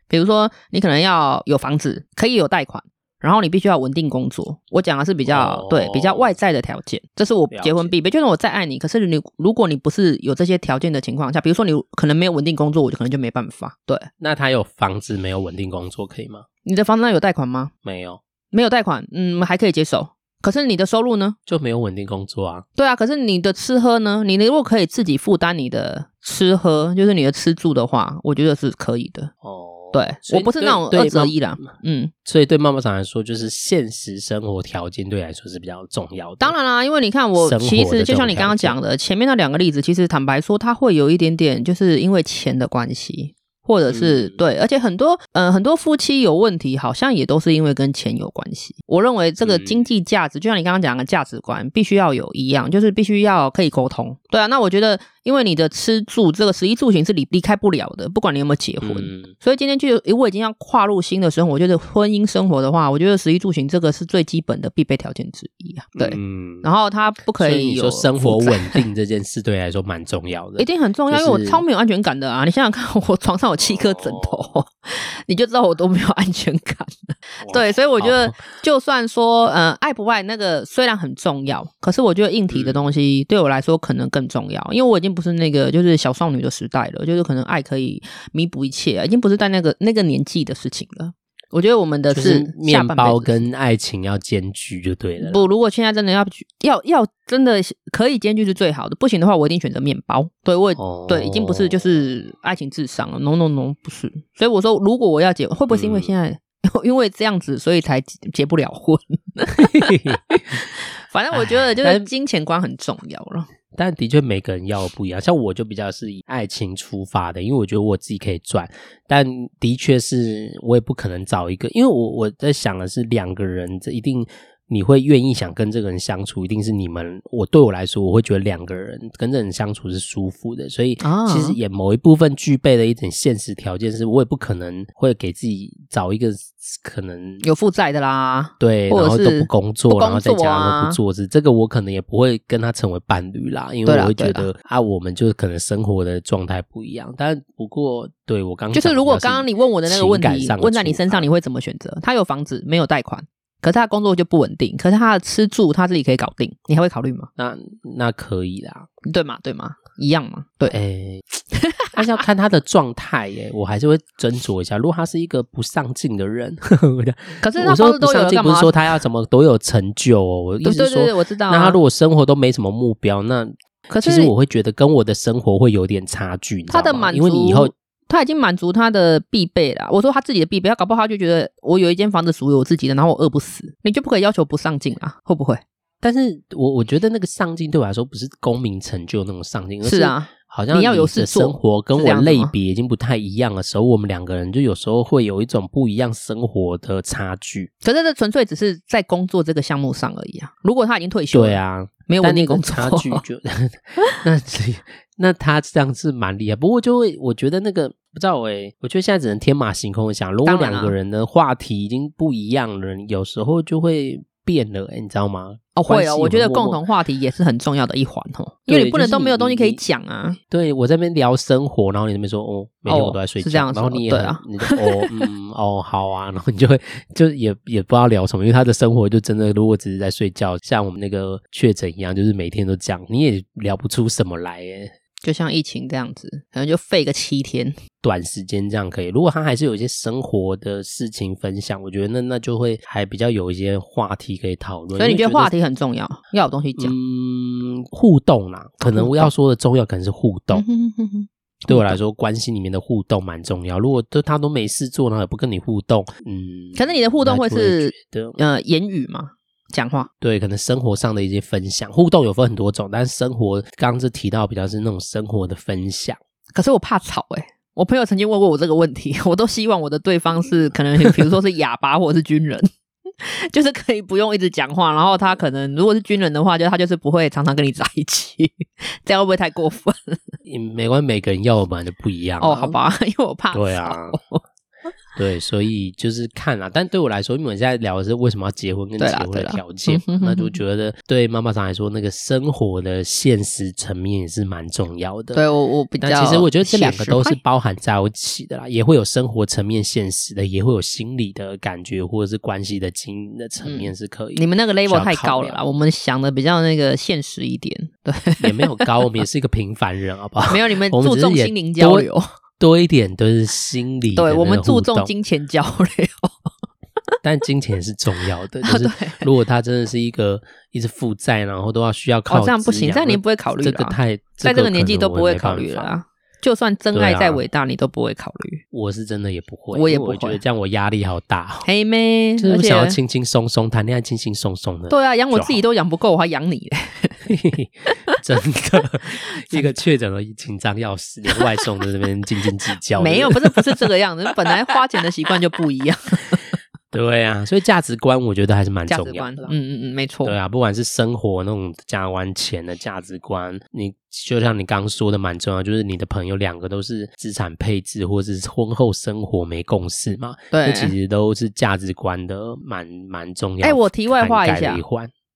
比如说，你可能要有房子，可以有贷款，然后你必须要稳定工作。我讲的是比较对比较外在的条件，这是我结婚必备。就是我再爱你，可是你如果你不是有这些条件的情况下，比如说你可能没有稳定工作，我就可能就没办法。对，那他有房子没有稳定工作可以吗？你的房子上有贷款吗？没有，没有贷款，嗯，还可以接受。可是你的收入呢？就没有稳定工作啊。对啊，可是你的吃喝呢？你如果可以自己负担你的吃喝，就是你的吃住的话，我觉得是可以的。哦，对，我不是那种二择一啦。嗯，所以对妈妈桑来说，就是现实生活条件对来说是比较重要的。当然啦，因为你看我，其实就像你刚刚讲的，前面那两个例子，其实坦白说，它会有一点点，就是因为钱的关系。或者是对，而且很多嗯、呃，很多夫妻有问题，好像也都是因为跟钱有关系。我认为这个经济价值，就像你刚刚讲的价值观，必须要有一样，就是必须要可以沟通。对啊，那我觉得。因为你的吃住这个食衣住行是离离开不了的，不管你有没有结婚。嗯、所以今天就我已经要跨入新的生活，我觉得婚姻生活的话，我觉得食衣住行这个是最基本的必备条件之一啊。对，嗯、然后他不可以有说生活稳定这件事，对你来说蛮重要的，一定很重要，就是、因为我超没有安全感的啊！你想想看，我床上有七颗枕头，哦、你就知道我都没有安全感。对，所以我觉得，就算说呃爱不爱那个虽然很重要，可是我觉得硬体的东西对我来说可能更重要，嗯、因为我已经。不是那个，就是小少女的时代了，就是可能爱可以弥补一切，已经不是在那个那个年纪的事情了。我觉得我们的是面包跟爱情要兼具就对了。不，如果现在真的要要要真的可以兼具是最好的，不行的话，我一定选择面包。对我、哦、对，已经不是就是爱情至上了。No No No，不是。所以我说，如果我要结，会不会是因为现在、嗯、因为这样子，所以才结不了婚？反正我觉得就是金钱观很重要了。但的确每个人要不一样，像我就比较是以爱情出发的，因为我觉得我自己可以赚。但的确是我也不可能找一个，因为我我在想的是两个人，这一定。你会愿意想跟这个人相处，一定是你们。我对我来说，我会觉得两个人跟这人相处是舒服的，所以其实也某一部分具备了一点现实条件，是我也不可能会给自己找一个可能有负债的啦，对，然后都不工作，工作啊、然后在家都不做事，这个我可能也不会跟他成为伴侣啦，因为我会觉得啊，我们就是可能生活的状态不一样。但不过，对我刚就是如果刚刚你问我的那个问题问在你身上，你会怎么选择？他有房子，没有贷款。可是他的工作就不稳定，可是他的吃住他自己可以搞定，你还会考虑吗？那那可以啦，对吗？对吗？一样吗？对，哎、欸，但是要看他的状态耶，我还是会斟酌一下。如果他是一个不上进的人，可是我说不上进，不是说他要怎么都有成就哦，我意思是说，对对对对，我知道、啊。那他如果生活都没什么目标，那可是其实我会觉得跟我的生活会有点差距。他的满足，因为你以后他已经满足他的必备了。我说他自己的必备，他搞不好他就觉得我有一间房子属于我自己的，然后我饿不死，你就不可以要求不上进啊？会不会？但是我我觉得那个上进对我来说不是功名成就那种上进，是啊。好像你要有的生活跟我类别已经不太一样的时候，我们两个人就有时候会有一种不一样生活的差距。可是这纯粹只是在工作这个项目上而已啊！如果他已经退休了，对啊，没有稳定工作，差距就 那那他这样是蛮厉害。不过就会我觉得那个不知道哎、欸，我觉得现在只能天马行空的想，如果两个人的话题已经不一样了，有时候就会。变了、欸，你知道吗？哦，会哦，我觉得共同话题也是很重要的一环哦，因为你不能都没有东西可以讲啊。对，我在那边聊生活，然后你那边说哦，每天我都在睡觉，哦、是这样然后你也对啊，你就哦嗯哦好啊，然后你就会就也也不知道聊什么，因为他的生活就真的如果只是在睡觉，像我们那个确诊一样，就是每天都讲，你也聊不出什么来诶就像疫情这样子，可能就废个七天，短时间这样可以。如果他还是有一些生活的事情分享，我觉得那那就会还比较有一些话题可以讨论。所以你觉得话题很重要，要有东西讲。嗯，互动啦，可能我要说的重要可能是互动。对我来说，关系里面的互动蛮重要。如果都他都没事做，然后也不跟你互动，嗯，可是你的互动会是呃言语吗？讲话对，可能生活上的一些分享互动有分很多种，但是生活刚刚是提到比较是那种生活的分享。可是我怕吵诶、欸、我朋友曾经问过我这个问题，我都希望我的对方是可能 比如说是哑巴或者是军人，就是可以不用一直讲话，然后他可能如果是军人的话，就他就是不会常常跟你在一起，这样会不会太过分？没关系，每个人要的本来就不一样、啊、哦，好吧，因为我怕吵。对啊。对，所以就是看啊，但对我来说，因为我现在聊的是为什么要结婚跟结婚的条件，那就觉得对妈妈上来说，那个生活的现实层面也是蛮重要的。对我，我比较，其实我觉得这两个都是包含在一起的啦，也会有生活层面现实的，也会有心理的感觉，或者是关系的经营的层面是可以、嗯。你们那个 level 太高了啦，我们想的比较那个现实一点，对，也没有高，我们也是一个 平凡人，好不好？没有，你们注重心灵交流。多一点都是心理，对，我们注重金钱交流，但金钱是重要的。就是如果他真的是一个一直负债，然后都要需要靠、哦，这样不行，这样你不会考虑。这个太在这个年纪都不会考虑了啊！就算真爱再伟大，你都不会考虑。我是真的也不会，我也不会，我觉得这样我压力好大。黑妹，就是想要轻轻松松谈恋爱，轻轻松松的。对啊，养我自己都养不够，我还养你。真的，一个确诊了紧张要死，连外送的这边斤斤计较。没有，不是不是这个样子，本来花钱的习惯就不一样。对啊，所以价值观我觉得还是蛮重要的。嗯嗯嗯，没错。对啊，不管是生活那种价值观、钱的价值观，你就像你刚刚说的蛮重要，就是你的朋友两个都是资产配置或者是婚后生活没共识嘛？对，这其实都是价值观的蛮蛮重要。哎、欸，我题外话一下。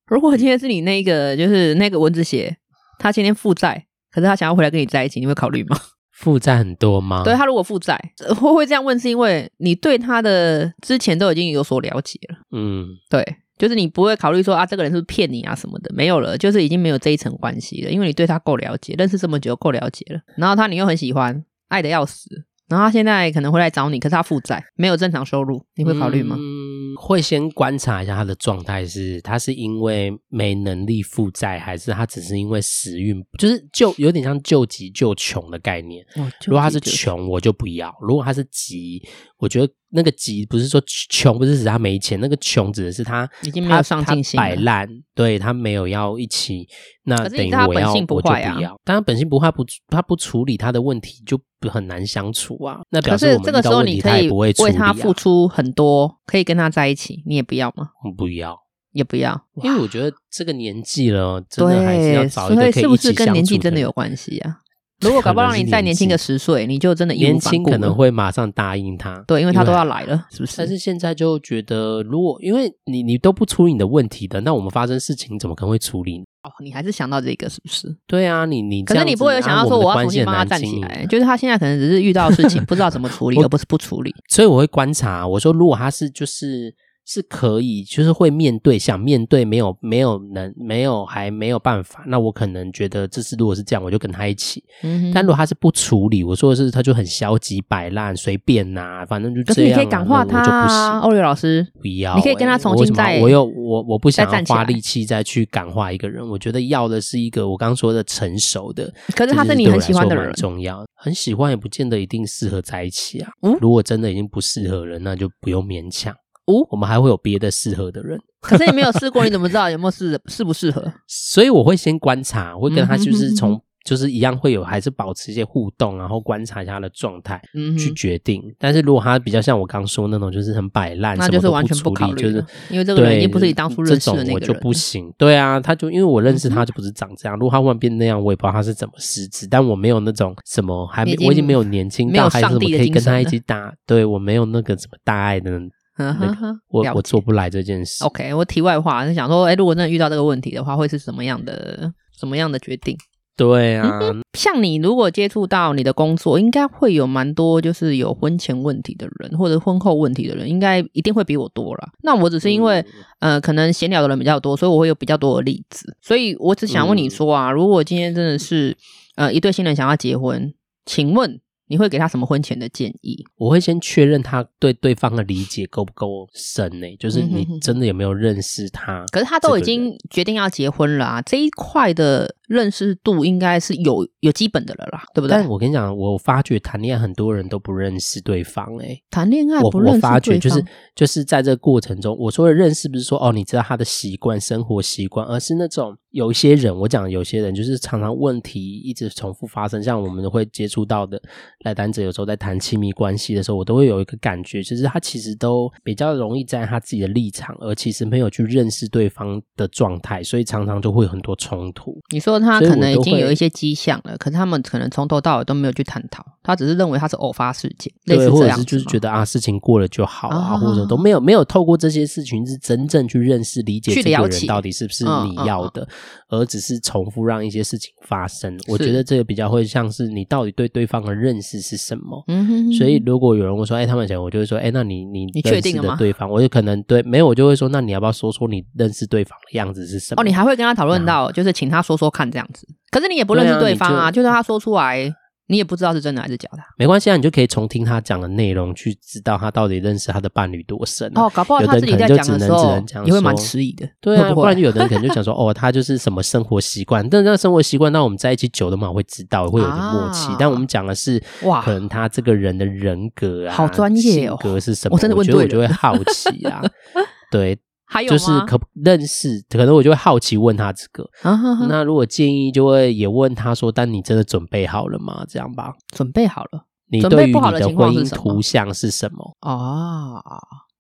如果今天是你那个，就是那个蚊子血，他今天负债，可是他想要回来跟你在一起，你会考虑吗？负债很多吗？对，他如果负债，会会这样问，是因为你对他的之前都已经有所了解了。嗯，对，就是你不会考虑说啊，这个人是不是骗你啊什么的，没有了，就是已经没有这一层关系了，因为你对他够了解，认识这么久够了解了，然后他你又很喜欢，爱的要死，然后他现在可能会来找你，可是他负债，没有正常收入，你会考虑吗？嗯会先观察一下他的状态，是他是因为没能力负债，还是他只是因为时运，就是救有点像救急救穷的概念。哦、如果他是穷，我就不要；如果他是急，我觉得。那个急不是说穷，不是指他没钱，那个穷指的是他已经没有上进心，摆烂，对他没有要一起，那等于我要我就不要。但他本性不坏，不他不处理他的问题，就很难相处啊。那表示我们这个时候你可以为他付出很多，可以跟他在一起，你也不要吗？不要，也不要，因为我觉得这个年纪了，真的还是要找一个可以一起相处的。是不是跟年纪真的有关系啊？如果搞不好让你再年轻个十岁，你就真的年轻可能会马上答应他，对，因为他都要来了，是不是？但是现在就觉得，如果因为你你都不处理你的问题的，那我们发生事情怎么可能会处理呢？哦，你还是想到这个是不是？对啊，你你可是你不会有想到说我要重新帮他站起来，就是他现在可能只是遇到事情 不知道怎么处理，而不是不处理。所以我会观察，我说如果他是就是是可以，就是会面对，想面对，没有没有能，没有还没有办法。那我可能觉得，这次如果是这样，我就跟他一起。嗯，但如果他是不处理，我说的是他就很消极摆烂，随便呐、啊，反正就这样。可是你可以感化他，我就不行。欧瑞老师，不要、欸，你可以跟他重新再。我又我我不想要花力气再去感化一个人。我觉得要的是一个我刚刚说的成熟的。可是他是你很喜欢的人，很重要。很喜欢也不见得一定适合在一起啊。嗯，如果真的已经不适合了，那就不用勉强。哦，我们还会有别的适合的人，可是你没有试过，你怎么知道有没有适适不适合？所以我会先观察，我会跟他就是从就是一样会有还是保持一些互动，然后观察一下他的状态，嗯，去决定。但是如果他比较像我刚说那种，就是很摆烂，那就是完全不考虑，就是因为这个人已经不是你当初认识的那个人，我就不行。对啊，他就因为我认识他就不是长这样，如果他忽然变那样，我也不知道他是怎么失职。但我没有那种什么，还没我已经没有年轻到还是什么可以跟他一起打，对我没有那个什么大爱的。嗯哼哼，我我做不来这件事。OK，我题外话是想说，哎，如果真的遇到这个问题的话，会是什么样的什么样的决定？对啊，嗯，像你如果接触到你的工作，应该会有蛮多就是有婚前问题的人，或者婚后问题的人，应该一定会比我多啦。那我只是因为，嗯、呃，可能闲聊的人比较多，所以我会有比较多的例子。所以我只想问你说啊，嗯、如果今天真的是呃一对新人想要结婚，请问？你会给他什么婚前的建议？我会先确认他对对方的理解够不够深呢、欸？就是你真的有没有认识他？可是他都已经决定要结婚了啊，这一块的。认识度应该是有有基本的了啦，对不对？但我跟你讲，我发觉谈恋爱很多人都不认识对方、欸，哎，谈恋爱不认识对方。我我发觉就是就是在这个过程中，我说的认识不是说哦，你知道他的习惯、生活习惯，而是那种有一些人，我讲有些人就是常常问题一直重复发生，像我们会接触到的来单者，有时候在谈亲密关系的时候，我都会有一个感觉，就是他其实都比较容易在他自己的立场，而其实没有去认识对方的状态，所以常常就会有很多冲突。你说。他可能已经有一些迹象了，可是他们可能从头到尾都没有去探讨，他只是认为他是偶发事件，类似这样子，或者是就是觉得啊，事情过了就好啊，或者都没有没有透过这些事情是真正去认识理解这个人到底是不是你要的，而只是重复让一些事情发生。我觉得这个比较会像是你到底对对方的认识是什么。嗯哼。所以如果有人会说，哎，他们想，我就会说，哎，那你你你确定的对方，我就可能对没有，我就会说，那你要不要说说你认识对方的样子是什么？哦，你还会跟他讨论到，就是请他说说看这样子。可是你也不认识对方啊，就算他说出来，你也不知道是真的还是假的。没关系啊，你就可以从听他讲的内容去知道他到底认识他的伴侣多深。哦，搞不好他自己在讲的时候，你会蛮迟疑的。对啊，不然就有的人可能就讲说，哦，他就是什么生活习惯，但是那个生活习惯，那我们在一起久的嘛，会知道会有点默契。但我们讲的是，哇，可能他这个人的人格啊，好专业哦，性格是什么？我真的觉得我就会好奇啊，对。还有就是可认识，可能我就会好奇问他这个。啊、呵呵，那如果建议，就会也问他说：“但你真的准备好了吗？”这样吧，准备好了。你对于你的婚姻图像是什么？啊，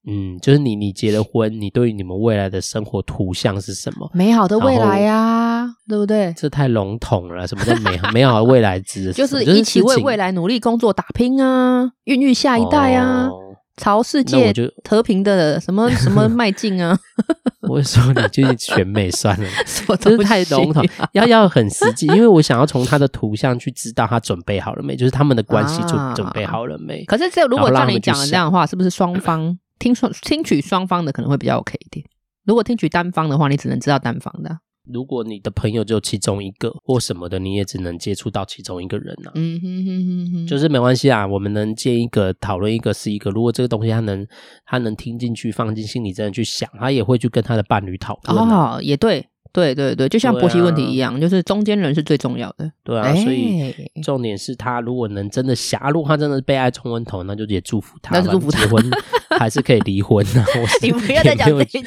嗯，就是你你结了婚，你对于你们未来的生活图像是什么？美好的未来呀、啊，对不对？这太笼统了。什么叫美好美好的未来之？就是一起为未来努力工作打拼啊，孕育下一代啊。哦朝世界和平的什么 什么迈进啊！我会说你就是选美算了，真是太笼统，要要很实际，因为我想要从他的图像去知道他准备好了没，就是他们的关系准准备好了没。啊、可是这如果照你讲的这样的话，是不是双方听说听取双方的可能会比较 OK 一点？如果听取单方的话，你只能知道单方的。如果你的朋友只有其中一个或什么的，你也只能接触到其中一个人呐、啊。嗯哼哼哼哼，就是没关系啊，我们能见一个讨论一个是一个。如果这个东西他能他能听进去，放进心里，真的去想，他也会去跟他的伴侣讨论、啊。哦，也对。对对对，就像婆媳问题一样，啊、就是中间人是最重要的。对啊，所以重点是他如果能真的狭，如果他真的被爱冲昏头，那就也祝福他。那是祝福他，结婚 还是可以离婚的。你不要再讲这句，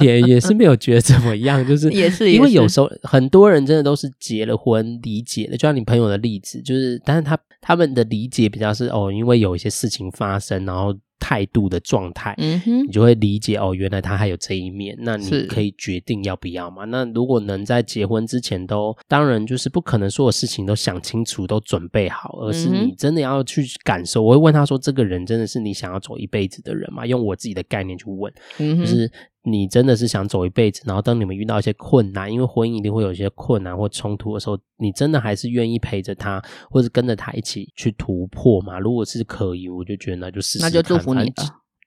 也 也是没有觉得怎么样，就是 也是因为有时候很多人真的都是结了婚理解的，就像你朋友的例子，就是但是他他们的理解比较是哦，因为有一些事情发生，然后。态度的状态，嗯哼，你就会理解哦，原来他还有这一面，那你可以决定要不要嘛。那如果能在结婚之前都，当然就是不可能所有事情都想清楚、都准备好，而是你真的要去感受。我会问他说：“这个人真的是你想要走一辈子的人吗？”用我自己的概念去问，嗯，就是。你真的是想走一辈子，然后当你们遇到一些困难，因为婚姻一定会有一些困难或冲突的时候，你真的还是愿意陪着他，或者跟着他一起去突破嘛？如果是可以，我就觉得那就试试看。那就祝福你。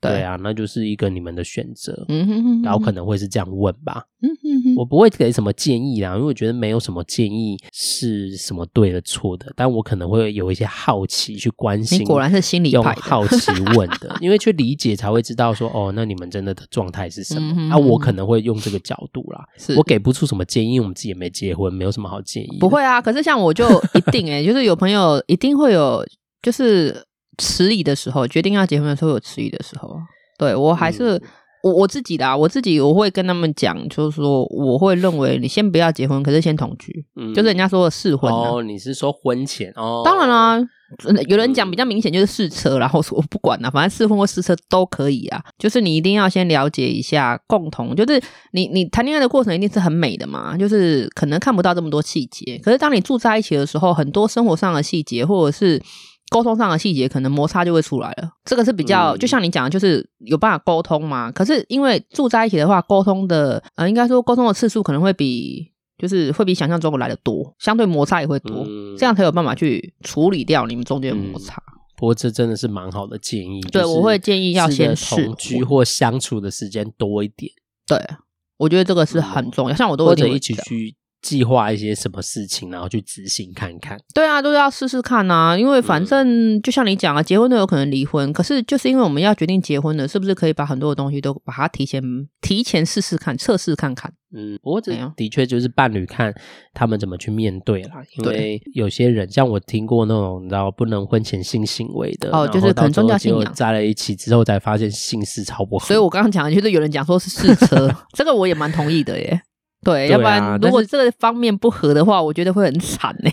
对啊，那就是一个你们的选择。嗯哼哼，然后可能会是这样问吧。嗯哼哼，我不会给什么建议啦，因为我觉得没有什么建议是什么对的错的，但我可能会有一些好奇去关心。你果然是心理用好奇问的，因为去理解才会知道说哦，那你们真的的状态是什么？啊、我可能会用这个角度啦。是我给不出什么建议，因为我们自己也没结婚，没有什么好建议。不会啊，可是像我就一定哎、欸，就是有朋友一定会有，就是迟疑的时候，决定要结婚的时候有迟疑的时候。对我还是。嗯我我自己的啊，我自己我会跟他们讲，就是说我会认为你先不要结婚，可是先同居，嗯，就是人家说的试婚哦。你是说婚前哦？当然啦，有人讲比较明显就是试车，然后我不管了，反正试婚或试车都可以啊。就是你一定要先了解一下，共同就是你你谈恋爱的过程一定是很美的嘛，就是可能看不到这么多细节，可是当你住在一起的时候，很多生活上的细节或者是。沟通上的细节可能摩擦就会出来了，这个是比较，就像你讲的，就是有办法沟通嘛。可是因为住在一起的话，沟通的呃，应该说沟通的次数可能会比，就是会比想象中的来的多，相对摩擦也会多，这样才有办法去处理掉你们中间的摩擦。不过这真的是蛮好的建议，对，我会建议要先同居或相处的时间多一点。对，我觉得这个是很重要，像我都会或者一起去。计划一些什么事情，然后去执行看看。对啊，都是要试试看啊，因为反正就像你讲啊，结婚都有可能离婚。可是就是因为我们要决定结婚了，是不是可以把很多的东西都把它提前提前试试看，测试看看？嗯，不过这的确就是伴侣看他们怎么去面对啦。因为有些人像我听过那种你知道不能婚前性行为的哦，就是可能宗教信仰在了一起之后才发现性事超不好。所以我刚刚讲的就是有人讲说是试车，这个我也蛮同意的耶。对，要不然如果这个方面不合的话，我觉得会很惨呢。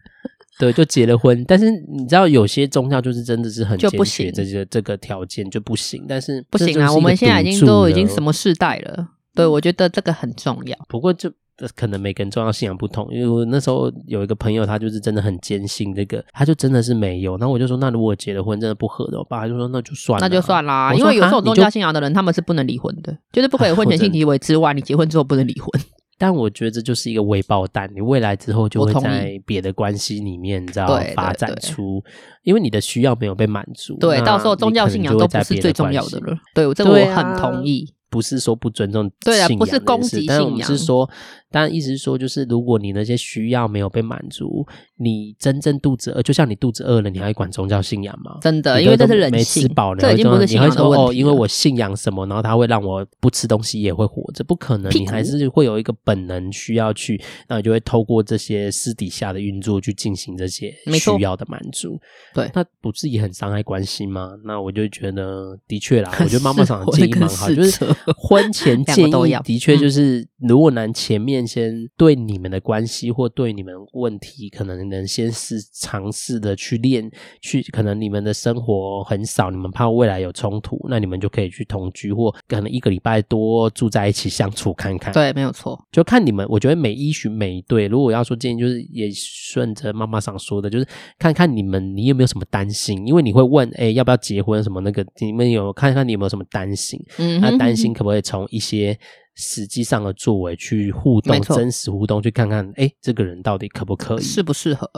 对，就结了婚，但是你知道有些宗教就是真的是很就不行，这些这个条件就不行。但是不行啊，我们现在已经都已经什么世代了？对，我觉得这个很重要。不过就。可能每个人重要信仰不同，因为我那时候有一个朋友，他就是真的很坚信这个，他就真的是没有。然后我就说，那如果结了婚真的不合的，我爸就说那就算了，那就算啦。因为有这种宗教信仰的人，他们是不能离婚的，就是不可以婚前性 行为之外，你结婚之后不能离婚。但我觉得这就是一个未爆弹，你未来之后就会在别的关系里面，你知道发展出，因为你的需要没有被满足，对，到时候宗教信仰都不是最重要的了。对，这个我很同意。不是说不尊重信仰，对啊，不是攻击信仰，是说，当然意思是说，就是如果你那些需要没有被满足，你真正肚子饿，就像你肚子饿了，你还管宗教信仰吗？真的，因为这是人性，没吃饱，这已经不是信仰的问题。你会说哦，因为我信仰什么，然后他会让我不吃东西也会活着，不可能，你还是会有一个本能需要去，那你就会透过这些私底下的运作去进行这些需要的满足。对，那不是也很伤害关系吗？那我就觉得，的确啦，我觉得妈妈长的建议蛮好，就是。婚前 建议的确就是，如果男前面先对你们的关系或对你们问题，可能能先试尝试的去练，去可能你们的生活很少，你们怕未来有冲突，那你们就可以去同居或可能一个礼拜多住在一起相处看看。对，没有错，就看你们。我觉得每一循每一对，如果要说建议，就是也顺着妈妈想说的，就是看看你们你有没有什么担心，因为你会问，哎，要不要结婚什么那个，你们有看看你有没有什么担心？嗯，那担心可不可以？从一些实际上的作为去互动，真实互动，去看看，哎，这个人到底可不可以，适不适合，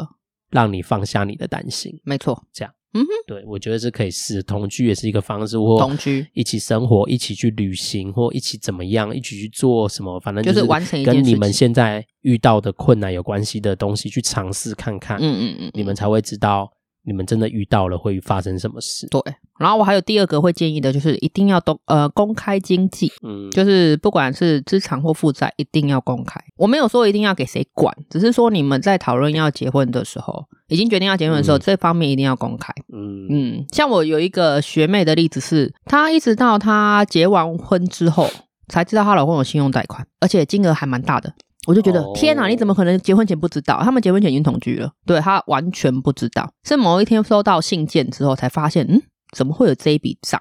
让你放下你的担心？没错，这样，嗯哼，对，我觉得是可以试。同居也是一个方式，或同居一起生活，一起去旅行，或一起怎么样，一起去做什么，反正就是完成跟你们现在遇到的困难有关系的东西，去尝试看看。嗯嗯嗯，你们才会知道。你们真的遇到了会发生什么事？对，然后我还有第二个会建议的，就是一定要都呃公开经济，嗯，就是不管是资产或负债，一定要公开。我没有说一定要给谁管，只是说你们在讨论要结婚的时候，已经决定要结婚的时候，嗯、这方面一定要公开。嗯嗯，像我有一个学妹的例子是，她一直到她结完婚之后，才知道她老公有信用贷款，而且金额还蛮大的。我就觉得、oh. 天哪，你怎么可能结婚前不知道？他们结婚前已经同居了，对，他完全不知道。是某一天收到信件之后才发现，嗯，怎么会有这一笔账？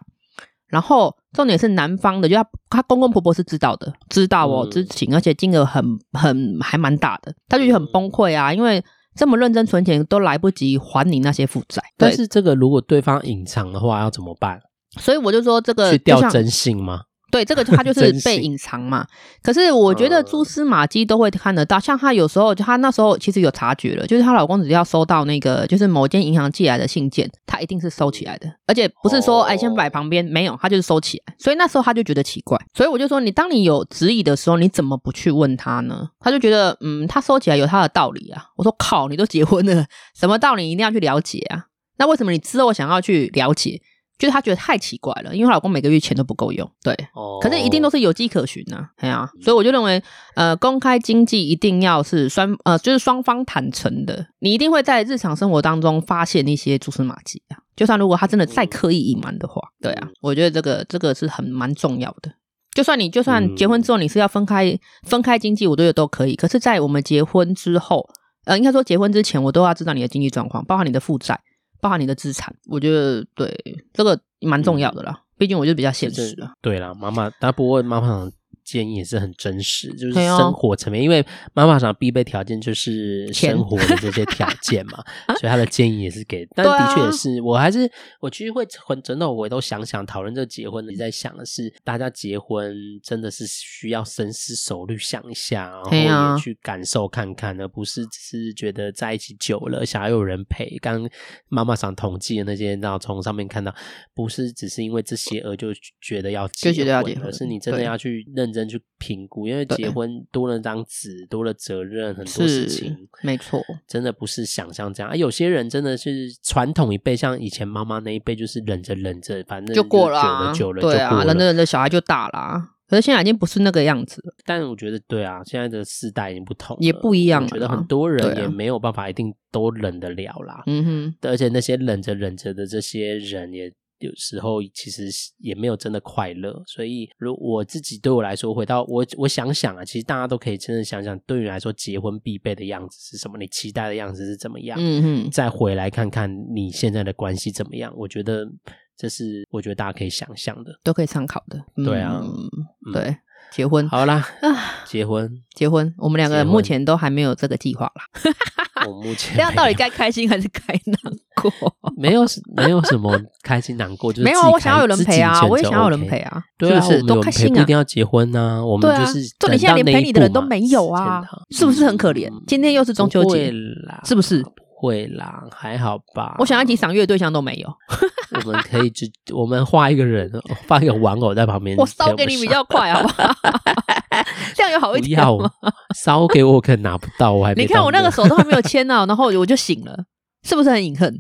然后重点是男方的，就他他公公婆婆是知道的，知道哦，知情，而且金额很很还蛮大的，他就觉得很崩溃啊，因为这么认真存钱都来不及还你那些负债。但是这个如果对方隐藏的话要怎么办？所以我就说这个去调征信吗？对，这个他就 是被隐藏嘛。可是我觉得蛛丝马迹都会看得到，像她有时候，她那时候其实有察觉了，就是她老公只要收到那个就是某间银行寄来的信件，她一定是收起来的，而且不是说哎先摆旁边，没有，她就是收起来。所以那时候她就觉得奇怪，所以我就说，你当你有质疑的时候，你怎么不去问他呢？他就觉得嗯，他收起来有他的道理啊。我说靠，你都结婚了，什么道理一定要去了解啊？那为什么你之后想要去了解？就是她觉得太奇怪了，因为她老公每个月钱都不够用，对，哦，可是一定都是有迹可循呐，对啊，所以我就认为，呃，公开经济一定要是双，呃，就是双方坦诚的，你一定会在日常生活当中发现一些蛛丝马迹啊。就算如果他真的再刻意隐瞒的话，对啊，我觉得这个这个是很蛮重要的。就算你就算结婚之后你是要分开分开经济，我觉得都可以。可是，在我们结婚之后，呃，应该说结婚之前，我都要知道你的经济状况，包含你的负债。包含你的资产，我觉得对这个蛮重要的啦。嗯、毕竟我就比较现实的。对啦，妈妈，但不过妈妈。建议也是很真实，就是生活层面，因为妈妈想必备条件就是生活的这些条件嘛，所以他的建议也是给。但的确也是，我还是我其实会很真的，我都想想讨论这个结婚，你在想的是，大家结婚真的是需要深思熟虑想一下，然后也去感受看看，而不是只是觉得在一起久了想要有人陪。刚妈妈想统计的那些，然后从上面看到，不是只是因为这些而就觉得要结婚，而是你真的要去认真。去评估，因为结婚多了张纸，多了责任，很多事情，没错，真的不是想象这样。啊，有些人真的是传统一辈，像以前妈妈那一辈，就是忍着忍着，反正就，就过了，啊，久了久了，对啊，忍着忍着，小孩就大了。可是现在已经不是那个样子了。但我觉得，对啊，现在的世代已经不同，也不一样了。我觉得很多人也没有办法一定都忍得了啦。嗯哼，而且那些忍着忍着的这些人也。有时候其实也没有真的快乐，所以如我自己对我来说，回到我我想想啊，其实大家都可以真的想想，对于来说结婚必备的样子是什么？你期待的样子是怎么样？嗯哼，再回来看看你现在的关系怎么样？我觉得这是我觉得大家可以想象的，都可以参考的。对啊，嗯、对。结婚好啦啊！结婚，结婚，我们两个目前都还没有这个计划啦。我目前这样到底该开心还是该难过？没有，没有什么开心难过，就是没有。我想要有人陪啊，我也想要有人陪啊，对啊，是都开心啊。不一定要结婚啊，我们就是重点，现在连陪你的人都没有啊，是不是很可怜？今天又是中秋节，是不是？会啦，还好吧。我想要一起赏月的对象都没有。我们可以只我们画一个人，画一个玩偶在旁边。我烧给你比较快，好不好？这样有好一点。不要烧给我，可能拿不到。我还没。你看我那个手都还没有牵到，然后我就醒了，是不是很隐恨？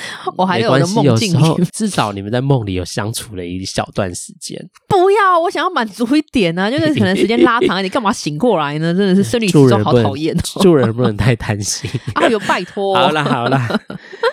我还有我的梦境，至少你们在梦里有相处了一小段时间。不要，我想要满足一点呢、啊，就是可能时间拉长，你干嘛醒过来呢？真的是生理时钟好讨厌、哦，做人不能太贪心。啊，有拜托。好啦好啦，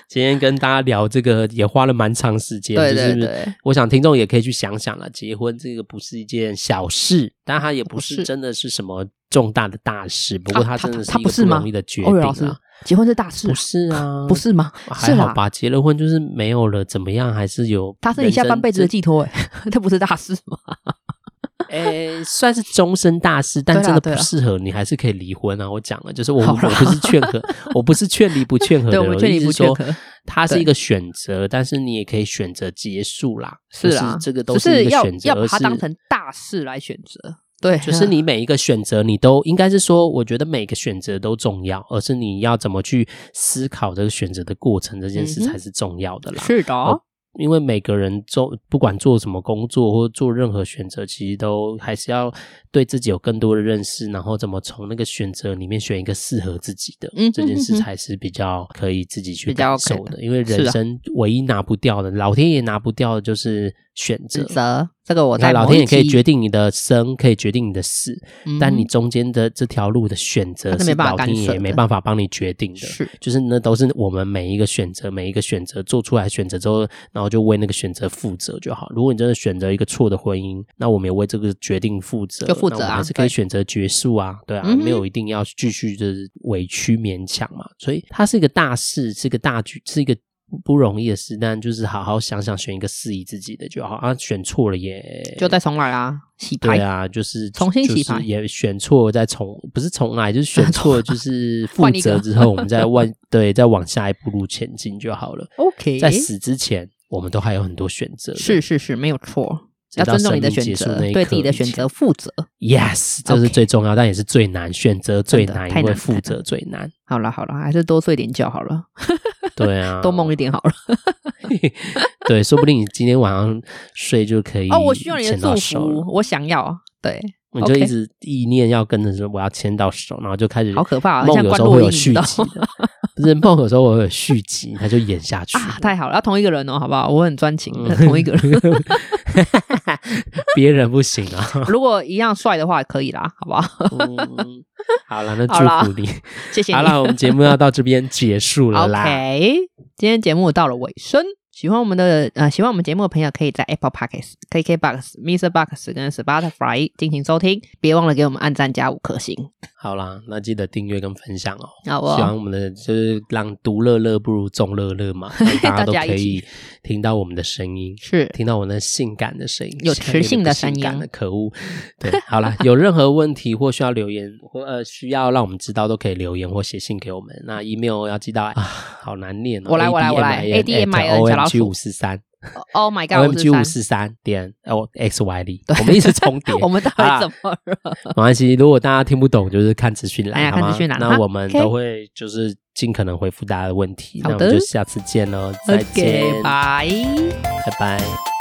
今天跟大家聊这个也花了蛮长时间，对对对，就是我想听众也可以去想想了，结婚这个不是一件小事，但它也不是真的是什么重大的大事，不过他真的是不容易的决定啊。结婚是大事，不是啊？不是吗？还好吧，结了婚就是没有了，怎么样？还是有？他是你下半辈子的寄托，哎，这不是大事吗？哎，算是终身大事，但真的不适合，你还是可以离婚啊！我讲了，就是我我不是劝和，我不是劝离不劝和的，我劝离不劝和，它是一个选择，但是你也可以选择结束啦。是啊，这个都是一个选择，要把它当成大事来选择。对，就是你每一个选择，你都应该是说，我觉得每个选择都重要，而是你要怎么去思考这个选择的过程，这件事才是重要的啦。是的。因为每个人做不管做什么工作或做任何选择，其实都还是要对自己有更多的认识，然后怎么从那个选择里面选一个适合自己的，嗯，这件事才是比较可以自己去感受的。因为人生唯一拿不掉的，老天爷拿不掉的就是选择。这个我在老天也可以决定你的生，可以决定你的死，但你中间的这条路的选择是老天爷没办法帮你决定的。是，就是那都是我们每一个选择，每一个选择做出来选择之后，然后就为那个选择负责就好。如果你真的选择一个错的婚姻，那我们也为这个决定负责，就负责啊，还是可以选择结束啊，对啊，没有一定要继续的委屈勉强嘛。所以它是一个大事，是一个大局，是一个。不容易的事，但就是好好想想，选一个适宜自己的就好啊。选错了也就再重来啊，洗牌。对啊，就是重新洗牌，也选错再重，不是重来，就是选 错就是负责之后，我们再往对再往下一步路前进就好了。OK，在死之前，我们都还有很多选择。是是是，没有错。要尊重你的选择，对自己的选择负责。Yes，这是最重要，但也是最难，选择最难，因为负责最难。好了好了，还是多睡点觉好了。对啊，多梦一点好了。对，说不定你今天晚上睡就可以哦。我需要你的祝福，我想要。对，你就一直意念要跟着说我要牵到手，然后就开始。好可怕啊！梦有时候会有续集，不是梦有时候我会有续集，他就演下去。太好了，要同一个人哦，好不好？我很专情，同一个人。别人不行啊。如果一样帅的话，可以啦，好不好？好了，那祝福你，谢谢。好了，我们节目要到这边结束了啦。OK，今天节目到了尾声。喜欢我们的呃，喜欢我们节目的朋友，可以在 Apple Podcasts、KKBox、Mr. Box 跟 Spotify 进行收听。别忘了给我们按赞加五颗星。好啦，那记得订阅跟分享哦。好哦。喜欢我们的就是让独乐乐不如众乐乐嘛，大家都可以听到我们的声音，是听到我那性感的声音，有 磁性的声音。可恶。对，好啦，有任何问题或需要留言 或呃需要让我们知道，都可以留言或写信给我们。那 email 要寄到啊，好难念哦。我来，我来，我来。A D M I N 小老鼠。五四三，Oh my God，我们 G 五四三点哦 X Y D，我们一直重叠，我们到底怎么了？没关系，如果大家听不懂，就是看资讯栏，好吗？看资讯栏，那我们都会就是尽可能回复大家的问题。那我们就下次见喽，再见，拜拜拜。